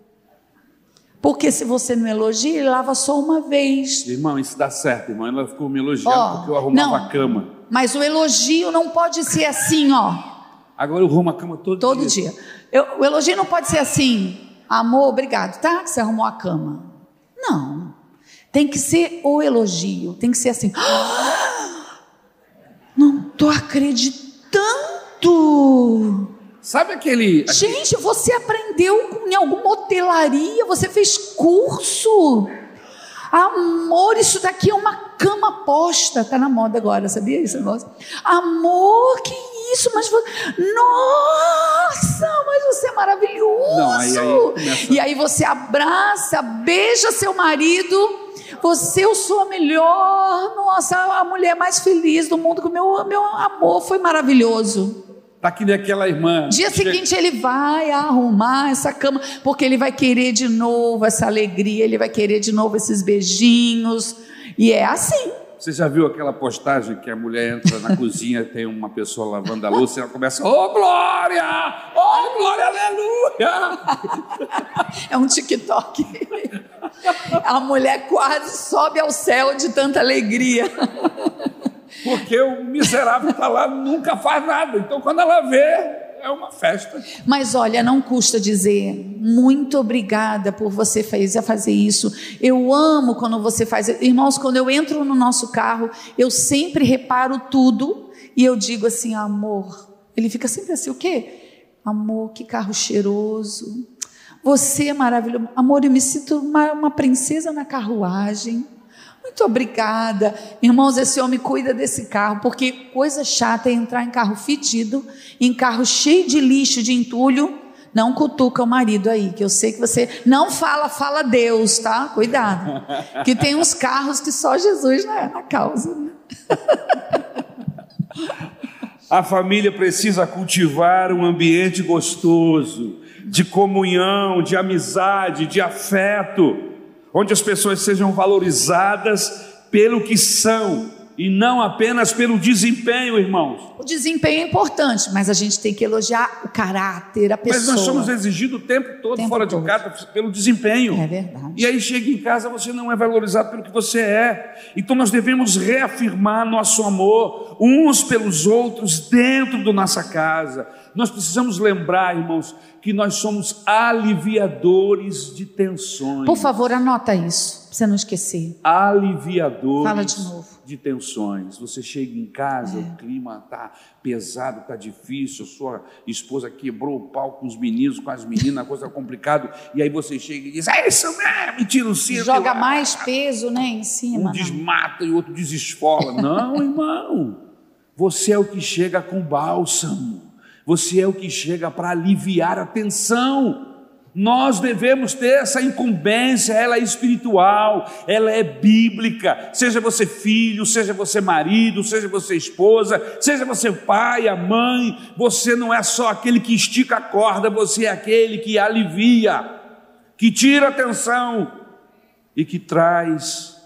Porque se você não elogia, ele lava só uma vez. Irmão, isso dá certo, irmão. Ela ficou me elogiando oh, porque eu arrumava não, a cama. Mas o elogio não pode ser assim, ó. Agora eu arrumo a cama todo, todo dia. dia. Eu, o elogio não pode ser assim. Amor, obrigado, tá? Que você arrumou a cama. Não. Tem que ser o elogio. Tem que ser assim. Ah, não estou acreditando. Sabe aquele, aquele. Gente, você aprendeu em alguma hotelaria? Você fez curso? Amor, isso daqui é uma cama posta. Está na moda agora, sabia isso? Amor, que isso? Mas você... Nossa, mas você é maravilhoso. Não, aí, aí começa... E aí você abraça, beija seu marido, Você, eu sou a melhor, nossa, a mulher mais feliz do mundo, meu, meu amor foi maravilhoso. Está que nem aquela irmã. Dia seguinte ele vai arrumar essa cama, porque ele vai querer de novo essa alegria, ele vai querer de novo esses beijinhos. E é assim. Você já viu aquela postagem que a mulher entra na cozinha, tem uma pessoa lavando a louça e ela começa, ô oh, glória! Ô oh, glória, aleluia! É um TikTok. A mulher quase sobe ao céu de tanta alegria. Porque o miserável está lá, nunca faz nada. Então, quando ela vê, é uma festa. Mas olha, não custa dizer muito obrigada por você fazer isso. Eu amo quando você faz. Irmãos, quando eu entro no nosso carro, eu sempre reparo tudo e eu digo assim, amor. Ele fica sempre assim, o quê? Amor, que carro cheiroso. Você é maravilhoso. Amor, eu me sinto uma, uma princesa na carruagem. Muito obrigada. Irmãos, esse homem cuida desse carro, porque coisa chata é entrar em carro fedido, em carro cheio de lixo, de entulho. Não cutuca o marido aí, que eu sei que você não fala, fala Deus, tá? Cuidado. Que tem uns carros que só Jesus não é na causa. Né? A família precisa cultivar um ambiente gostoso, de comunhão, de amizade, de afeto onde as pessoas sejam valorizadas pelo que são e não apenas pelo desempenho, irmãos. O desempenho é importante, mas a gente tem que elogiar o caráter, a pessoa. Mas nós somos exigidos o tempo todo tempo fora todo. de casa pelo desempenho. É verdade. E aí chega em casa, você não é valorizado pelo que você é. Então nós devemos reafirmar nosso amor uns pelos outros dentro da nossa casa. Nós precisamos lembrar, irmãos, que nós somos aliviadores de tensões. Por favor, anota isso, você não esquecer. Aliviadores Fala de, novo. de tensões. Você chega em casa, é. o clima está pesado, está difícil, sua esposa quebrou o pau com os meninos, com as meninas, coisa complicada, e aí você chega e diz, é isso mesmo, me tira o cinto. Joga mais peso né, em cima. Um desmata e o outro desesfola. não, irmão, você é o que chega com bálsamo você é o que chega para aliviar a tensão. Nós devemos ter essa incumbência, ela é espiritual, ela é bíblica. Seja você filho, seja você marido, seja você esposa, seja você pai, a mãe, você não é só aquele que estica a corda, você é aquele que alivia, que tira a tensão e que traz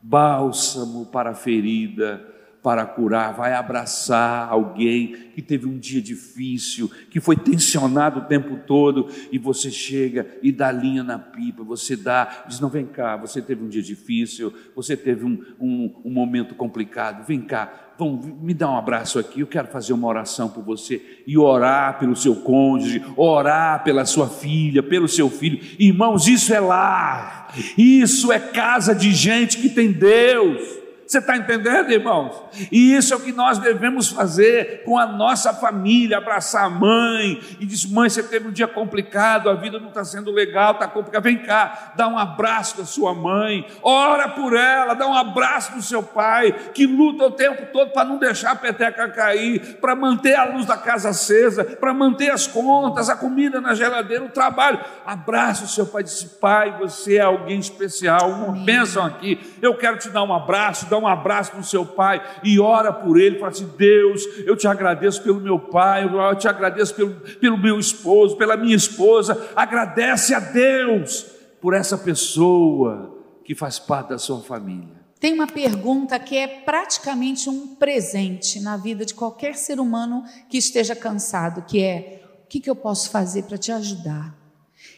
bálsamo para a ferida para curar, vai abraçar alguém que teve um dia difícil, que foi tensionado o tempo todo, e você chega e dá linha na pipa, você dá, diz: Não, vem cá, você teve um dia difícil, você teve um, um, um momento complicado, vem cá, vamos, me dá um abraço aqui, eu quero fazer uma oração por você, e orar pelo seu cônjuge, orar pela sua filha, pelo seu filho, irmãos, isso é lar, isso é casa de gente que tem Deus. Você está entendendo, irmãos? E isso é o que nós devemos fazer com a nossa família, abraçar a mãe e dizer: mãe, você teve um dia complicado, a vida não está sendo legal, está complicado. Vem cá, dá um abraço da sua mãe, ora por ela, dá um abraço do seu pai, que luta o tempo todo para não deixar a peteca cair, para manter a luz da casa acesa, para manter as contas, a comida na geladeira, o trabalho. Abraça o seu pai, disse: pai, você é alguém especial, uma bênção aqui. Eu quero te dar um abraço, dar um abraço no seu pai e ora por ele, fala assim: Deus, eu te agradeço pelo meu pai, eu te agradeço pelo, pelo meu esposo, pela minha esposa, agradece a Deus por essa pessoa que faz parte da sua família. Tem uma pergunta que é praticamente um presente na vida de qualquer ser humano que esteja cansado, que é: o que, que eu posso fazer para te ajudar?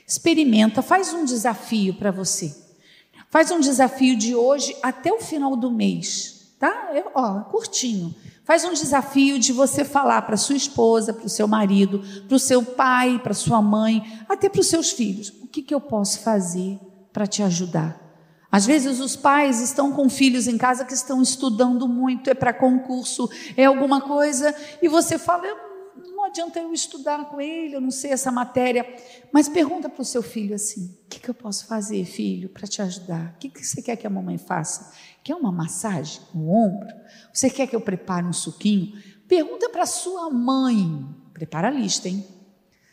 Experimenta, faz um desafio para você. Faz um desafio de hoje até o final do mês, tá? Ó, curtinho. Faz um desafio de você falar para sua esposa, para o seu marido, para o seu pai, para sua mãe, até para os seus filhos. O que, que eu posso fazer para te ajudar? Às vezes os pais estão com filhos em casa que estão estudando muito, é para concurso, é alguma coisa, e você fala, não adianta eu estudar com ele, eu não sei essa matéria. Mas pergunta para o seu filho assim: o que, que eu posso fazer, filho, para te ajudar? O que, que você quer que a mamãe faça? Quer uma massagem no ombro? Você quer que eu prepare um suquinho? Pergunta para sua mãe. Prepara a lista, hein?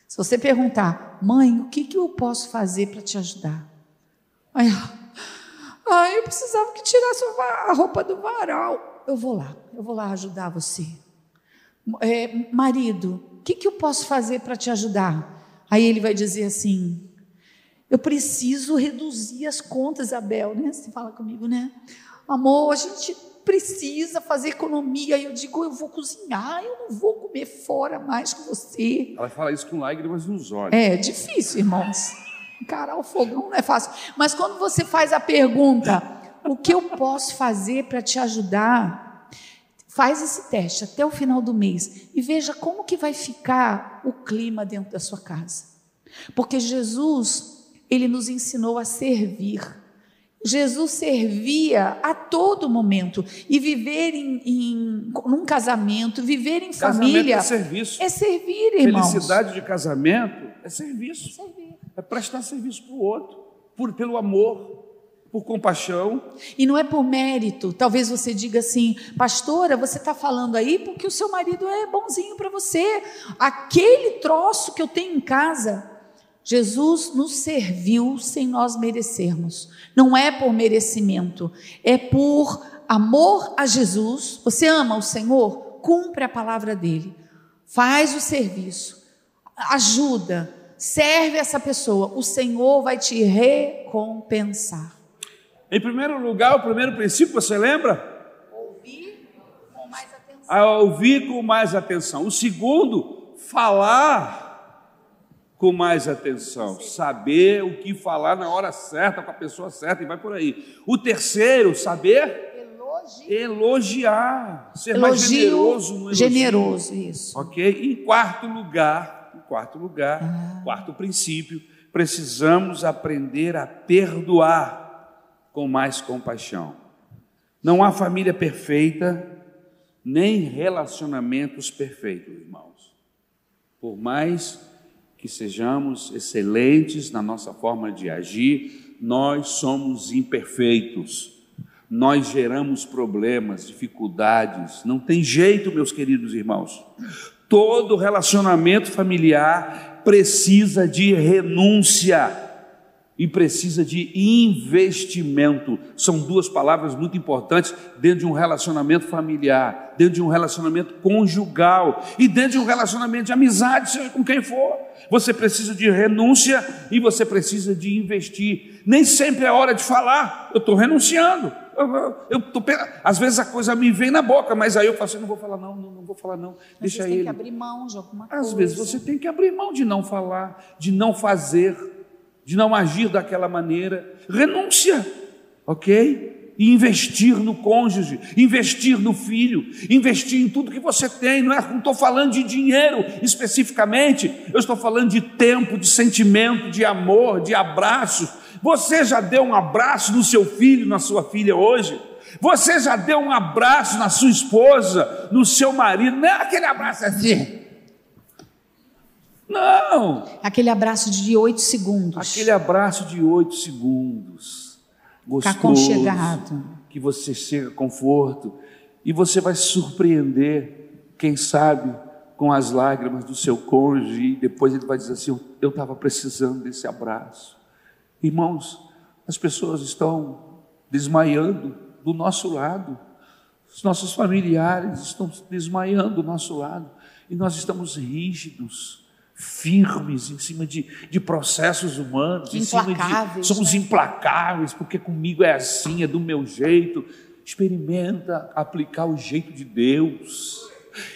Se você perguntar, mãe, o que, que eu posso fazer para te ajudar? Ai, Ai, eu precisava que tirasse a roupa do varal. Eu vou lá, eu vou lá ajudar você. É, marido, o que, que eu posso fazer para te ajudar? Aí ele vai dizer assim: eu preciso reduzir as contas, Abel, né? Você fala comigo, né? Amor, a gente precisa fazer economia. E eu digo, eu vou cozinhar, eu não vou comer fora mais com você. Ela fala isso com lágrimas nos olhos. É difícil, irmãos. Encarar o fogão não é fácil. Mas quando você faz a pergunta, o que eu posso fazer para te ajudar? Faz esse teste até o final do mês e veja como que vai ficar o clima dentro da sua casa. Porque Jesus, ele nos ensinou a servir. Jesus servia a todo momento. E viver em, em num casamento, viver em casamento família. É serviço. É servir, irmãos. Felicidade de casamento é serviço. É, servir. é prestar serviço para o outro, por, pelo amor, por compaixão. E não é por mérito. Talvez você diga assim, pastora, você está falando aí porque o seu marido é bonzinho para você. Aquele troço que eu tenho em casa, Jesus nos serviu sem nós merecermos. Não é por merecimento, é por amor a Jesus. Você ama o Senhor? Cumpre a palavra dele. Faz o serviço. Ajuda. Serve essa pessoa. O Senhor vai te recompensar. Em primeiro lugar, o primeiro princípio, você lembra? Ouvir com mais atenção. A ouvir com mais atenção. O segundo, falar com mais atenção, saber o que falar na hora certa, com a pessoa certa, e vai por aí. O terceiro, saber elogiar, ser Elogio mais generoso no elogio. Generoso, isso. Ok? Em quarto lugar, em quarto lugar, ah. quarto princípio, precisamos aprender a perdoar com mais compaixão. Não há família perfeita, nem relacionamentos perfeitos, irmãos. Por mais que sejamos excelentes na nossa forma de agir, nós somos imperfeitos, nós geramos problemas, dificuldades, não tem jeito, meus queridos irmãos. Todo relacionamento familiar precisa de renúncia e precisa de investimento. São duas palavras muito importantes dentro de um relacionamento familiar, dentro de um relacionamento conjugal e dentro de um relacionamento de amizade, seja com quem for. Você precisa de renúncia e você precisa de investir. Nem sempre é hora de falar, eu estou renunciando. Eu, eu tô, às vezes a coisa me vem na boca, mas aí eu falo assim: não vou falar, não, não, não vou falar, não. Deixa ele. Tem que abrir mão de alguma coisa. Às vezes você tem que abrir mão de não falar, de não fazer de não agir daquela maneira. Renúncia, ok? E investir no cônjuge, investir no filho, investir em tudo que você tem. Não é, estou falando de dinheiro especificamente, eu estou falando de tempo, de sentimento, de amor, de abraços. Você já deu um abraço no seu filho, na sua filha hoje? Você já deu um abraço na sua esposa, no seu marido? Não é aquele abraço assim. Não! Aquele abraço de oito segundos. Aquele abraço de oito segundos. Gostoso. Aconchegado. Que você chega conforto. E você vai surpreender, quem sabe, com as lágrimas do seu cônjuge. E depois ele vai dizer assim: Eu estava precisando desse abraço. Irmãos, as pessoas estão desmaiando do nosso lado. Os nossos familiares estão desmaiando do nosso lado. E nós estamos rígidos firmes em cima de, de processos humanos, implacáveis, de, somos né? implacáveis, porque comigo é assim, é do meu jeito. Experimenta aplicar o jeito de Deus.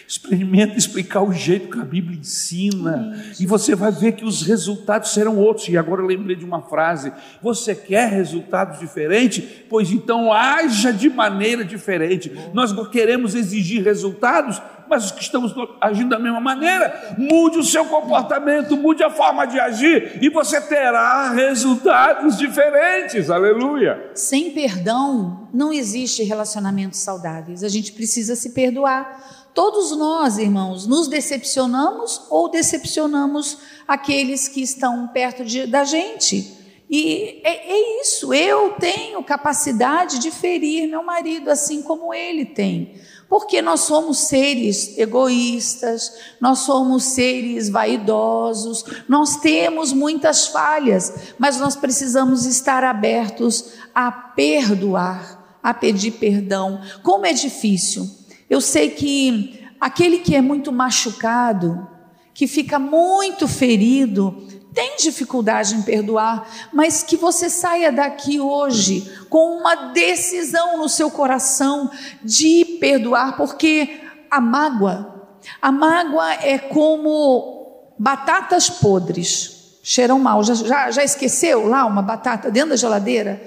Experimenta explicar o jeito que a Bíblia ensina, e você vai ver que os resultados serão outros. E agora eu lembrei de uma frase: Você quer resultados diferentes? Pois então haja de maneira diferente. Nós queremos exigir resultados, mas os que estamos agindo da mesma maneira, mude o seu comportamento, mude a forma de agir, e você terá resultados diferentes. Aleluia. Sem perdão, não existe relacionamentos saudáveis. A gente precisa se perdoar. Todos nós, irmãos, nos decepcionamos ou decepcionamos aqueles que estão perto de, da gente. E é, é, isso, eu tenho capacidade de ferir meu marido assim como ele tem. Porque nós somos seres egoístas, nós somos seres vaidosos, nós temos muitas falhas, mas nós precisamos estar abertos a perdoar, a pedir perdão. Como é difícil. Eu sei que aquele que é muito machucado, que fica muito ferido, tem dificuldade em perdoar, mas que você saia daqui hoje com uma decisão no seu coração de perdoar, porque a mágoa, a mágoa é como batatas podres, cheiram mal. Já, já, já esqueceu lá uma batata dentro da geladeira?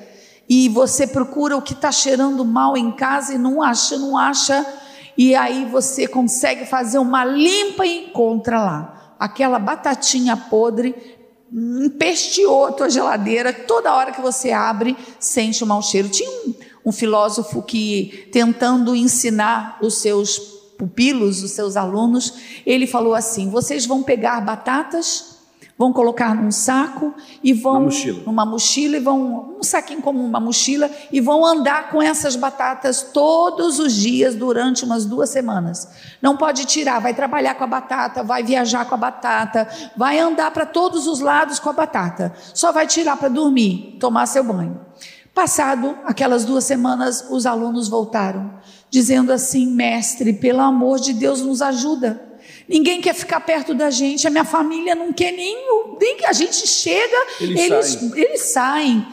E você procura o que está cheirando mal em casa e não acha, não acha, e aí você consegue fazer uma limpa e encontra lá aquela batatinha podre empesteou a tua geladeira, toda hora que você abre, sente um mau cheiro. Tinha um, um filósofo que, tentando ensinar os seus pupilos, os seus alunos, ele falou assim: vocês vão pegar batatas vão colocar num saco e vão mochila. numa mochila e vão um saquinho como uma mochila e vão andar com essas batatas todos os dias durante umas duas semanas. Não pode tirar, vai trabalhar com a batata, vai viajar com a batata, vai andar para todos os lados com a batata. Só vai tirar para dormir, tomar seu banho. Passado aquelas duas semanas, os alunos voltaram dizendo assim: "Mestre, pelo amor de Deus, nos ajuda. Ninguém quer ficar perto da gente, a minha família não quer nem, nem que a gente chega, eles, eles saem. Eles saem.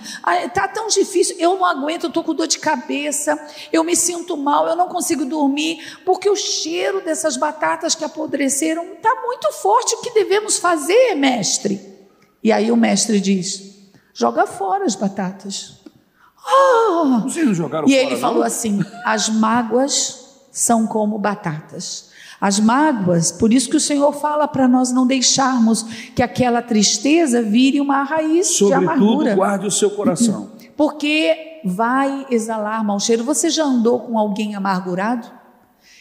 Tá tão difícil, eu não aguento, eu tô com dor de cabeça, eu me sinto mal, eu não consigo dormir, porque o cheiro dessas batatas que apodreceram está muito forte. O que devemos fazer, mestre? E aí o mestre diz: joga fora as batatas. Oh! Vocês não jogaram e fora, ele falou não? assim: as mágoas são como batatas as mágoas, por isso que o Senhor fala para nós não deixarmos que aquela tristeza vire uma raiz Sobretudo, de amargura. guarde o seu coração. Porque vai exalar mau cheiro. Você já andou com alguém amargurado?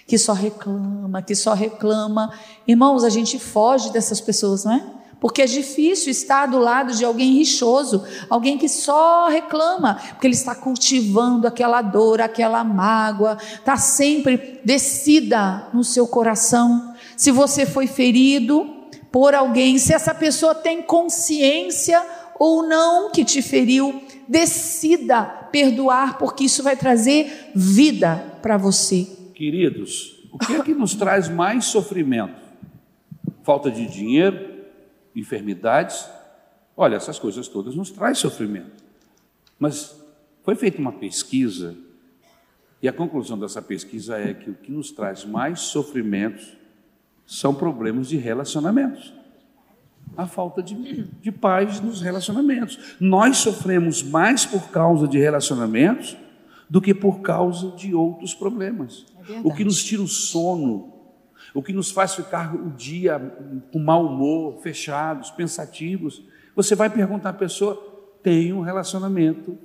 Que só reclama, que só reclama. Irmãos, a gente foge dessas pessoas, não é? Porque é difícil estar do lado de alguém rixoso, alguém que só reclama, porque ele está cultivando aquela dor, aquela mágoa, está sempre descida no seu coração. Se você foi ferido por alguém, se essa pessoa tem consciência ou não que te feriu, decida perdoar, porque isso vai trazer vida para você. Queridos, o que é que nos traz mais sofrimento? Falta de dinheiro? Enfermidades. Olha, essas coisas todas nos traz sofrimento. Mas foi feita uma pesquisa e a conclusão dessa pesquisa é que o que nos traz mais sofrimentos são problemas de relacionamentos. A falta de, de paz nos relacionamentos. Nós sofremos mais por causa de relacionamentos do que por causa de outros problemas. É o que nos tira o sono, o que nos faz ficar o dia com mau humor, fechados, pensativos. Você vai perguntar à pessoa, tem um relacionamento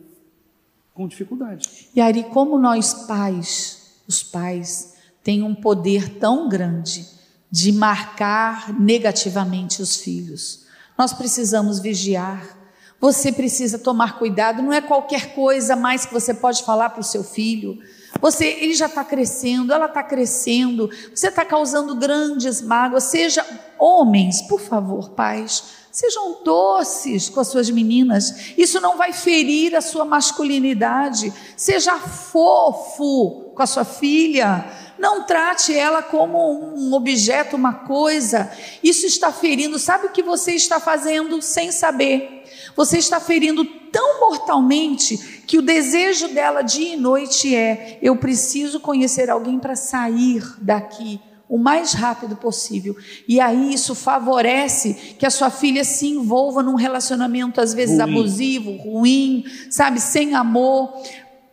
com dificuldade. E Ari, como nós pais, os pais, têm um poder tão grande de marcar negativamente os filhos. Nós precisamos vigiar. Você precisa tomar cuidado, não é qualquer coisa mais que você pode falar para o seu filho. Você, ele já está crescendo, ela está crescendo, você está causando grandes mágoas. Seja homens, por favor, pais, sejam doces com as suas meninas. Isso não vai ferir a sua masculinidade. Seja fofo com a sua filha. Não trate ela como um objeto, uma coisa. Isso está ferindo. Sabe o que você está fazendo sem saber? Você está ferindo tão mortalmente que o desejo dela dia e noite é: eu preciso conhecer alguém para sair daqui o mais rápido possível. E aí isso favorece que a sua filha se envolva num relacionamento às vezes ruim. abusivo, ruim, sabe, sem amor.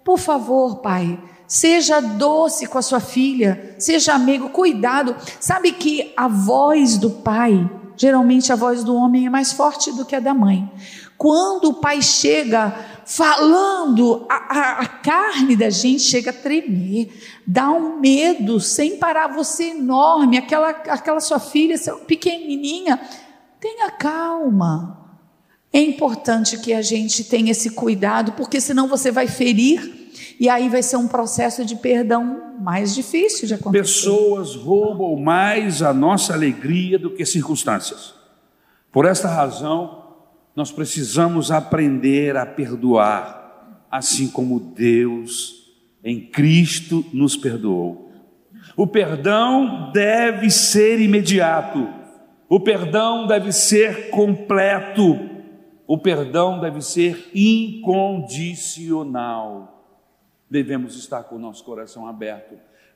Por favor, pai, seja doce com a sua filha, seja amigo, cuidado. Sabe que a voz do pai, geralmente a voz do homem é mais forte do que a da mãe. Quando o pai chega falando, a, a, a, carne da gente chega a tremer, dá um medo sem parar. Você enorme, aquela, aquela sua filha, pequenininha, tenha calma. É importante que a gente tenha esse cuidado, porque senão você vai ferir e aí vai ser um processo de perdão mais difícil de acontecer. Pessoas roubam mais a nossa alegria do que circunstâncias. Por esta razão, nós precisamos aprender a perdoar, assim como Deus em Cristo nos perdoou. O perdão deve ser imediato, o perdão deve ser completo, o perdão deve ser incondicional. Devemos estar com o nosso coração aberto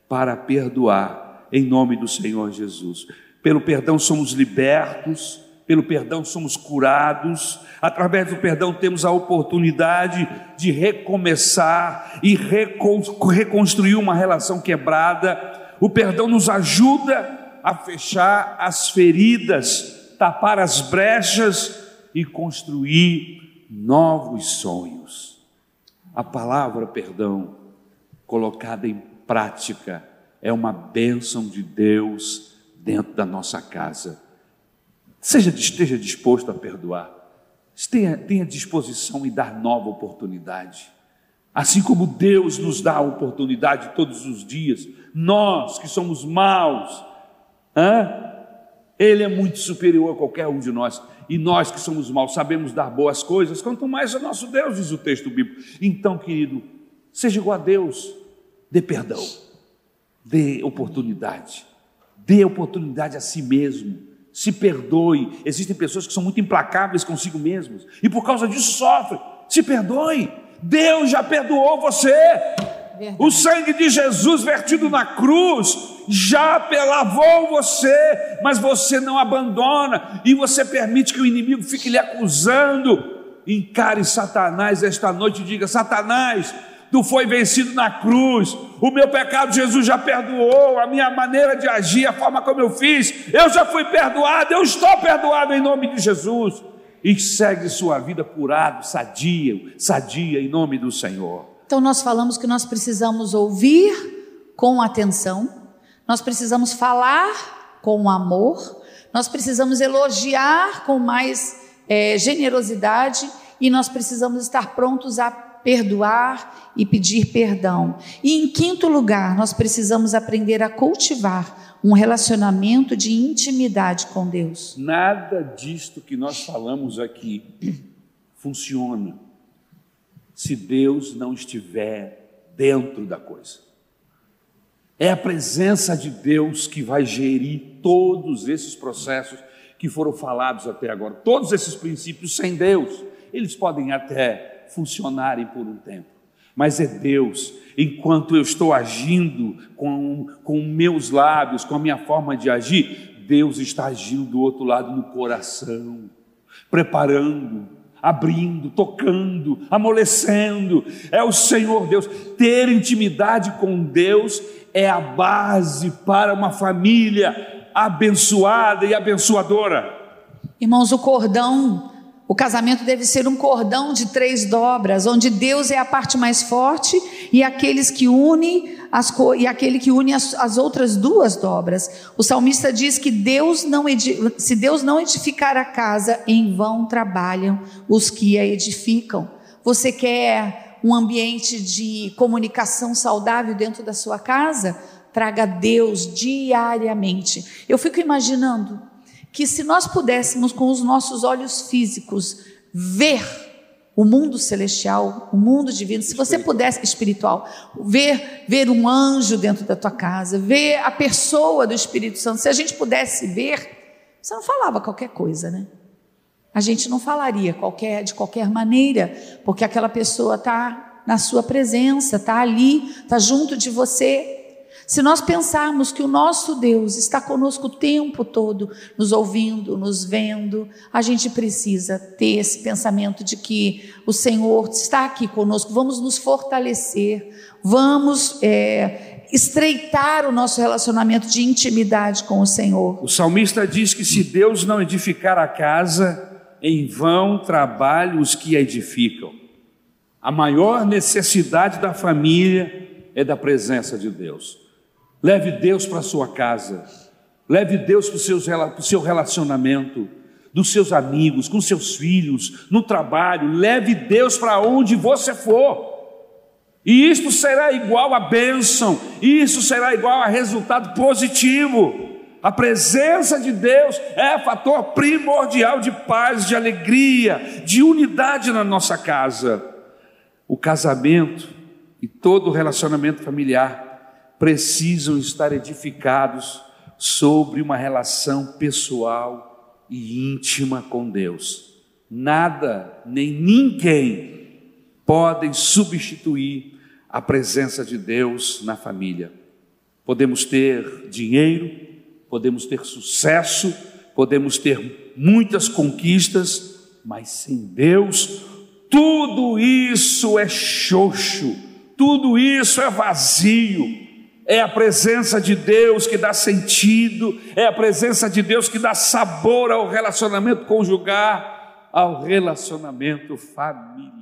para perdoar, em nome do Senhor Jesus. Pelo perdão somos libertos, pelo perdão somos curados, através do perdão temos a oportunidade de recomeçar e reconstruir uma relação quebrada. O perdão nos ajuda a fechar as feridas, tapar as brechas e construir novos sonhos. A palavra perdão, colocada em prática, é uma bênção de Deus dentro da nossa casa Seja, esteja disposto a perdoar. Tenha, tenha disposição em dar nova oportunidade. Assim como Deus nos dá a oportunidade todos os dias, nós que somos maus? Ele é muito superior a qualquer um de nós. E nós que somos maus sabemos dar boas coisas, quanto mais a nosso Deus, diz o texto bíblico. Então, querido, seja igual a Deus, dê perdão, dê oportunidade, dê oportunidade a si mesmo se perdoe. Existem pessoas que são muito implacáveis consigo mesmos e por causa disso sofrem. Se perdoe. Deus já perdoou você. Verdade. O sangue de Jesus vertido na cruz já lavou você, mas você não abandona e você permite que o inimigo fique lhe acusando. Encare Satanás esta noite e diga: Satanás, tu foi vencido na cruz, o meu pecado Jesus já perdoou, a minha maneira de agir, a forma como eu fiz, eu já fui perdoado, eu estou perdoado em nome de Jesus. E segue sua vida curado, sadia, sadia em nome do Senhor. Então nós falamos que nós precisamos ouvir com atenção, nós precisamos falar com amor, nós precisamos elogiar com mais é, generosidade e nós precisamos estar prontos a perdoar e pedir perdão. E em quinto lugar, nós precisamos aprender a cultivar um relacionamento de intimidade com Deus. Nada disto que nós falamos aqui funciona se Deus não estiver dentro da coisa. É a presença de Deus que vai gerir todos esses processos que foram falados até agora. Todos esses princípios sem Deus, eles podem até funcionarem por um tempo. Mas é Deus, enquanto eu estou agindo com, com meus lábios, com a minha forma de agir, Deus está agindo do outro lado no coração, preparando, abrindo, tocando, amolecendo. É o Senhor Deus. Ter intimidade com Deus é a base para uma família abençoada e abençoadora. Irmãos, o cordão o casamento deve ser um cordão de três dobras, onde Deus é a parte mais forte e aqueles que une as e aquele que une as, as outras duas dobras. O salmista diz que Deus não se Deus não edificar a casa, em vão trabalham os que a edificam. Você quer um ambiente de comunicação saudável dentro da sua casa? Traga Deus diariamente. Eu fico imaginando que se nós pudéssemos com os nossos olhos físicos ver o mundo celestial, o mundo divino, se você pudesse espiritual, ver ver um anjo dentro da tua casa, ver a pessoa do Espírito Santo, se a gente pudesse ver, você não falava qualquer coisa, né? A gente não falaria qualquer de qualquer maneira, porque aquela pessoa está na sua presença, está ali, está junto de você, se nós pensarmos que o nosso Deus está conosco o tempo todo, nos ouvindo, nos vendo, a gente precisa ter esse pensamento de que o Senhor está aqui conosco, vamos nos fortalecer, vamos é, estreitar o nosso relacionamento de intimidade com o Senhor. O salmista diz que se Deus não edificar a casa, em vão trabalham os que a edificam. A maior necessidade da família é da presença de Deus. Leve Deus para sua casa. Leve Deus para o seu relacionamento, dos seus amigos, com seus filhos, no trabalho. Leve Deus para onde você for. E isto será igual a bênção, isso será igual a resultado positivo. A presença de Deus é fator primordial de paz, de alegria, de unidade na nossa casa. O casamento e todo o relacionamento familiar precisam estar edificados sobre uma relação pessoal e íntima com Deus. Nada nem ninguém podem substituir a presença de Deus na família. Podemos ter dinheiro, podemos ter sucesso, podemos ter muitas conquistas, mas sem Deus, tudo isso é xoxo, tudo isso é vazio. É a presença de Deus que dá sentido, é a presença de Deus que dá sabor ao relacionamento conjugal, ao relacionamento familiar.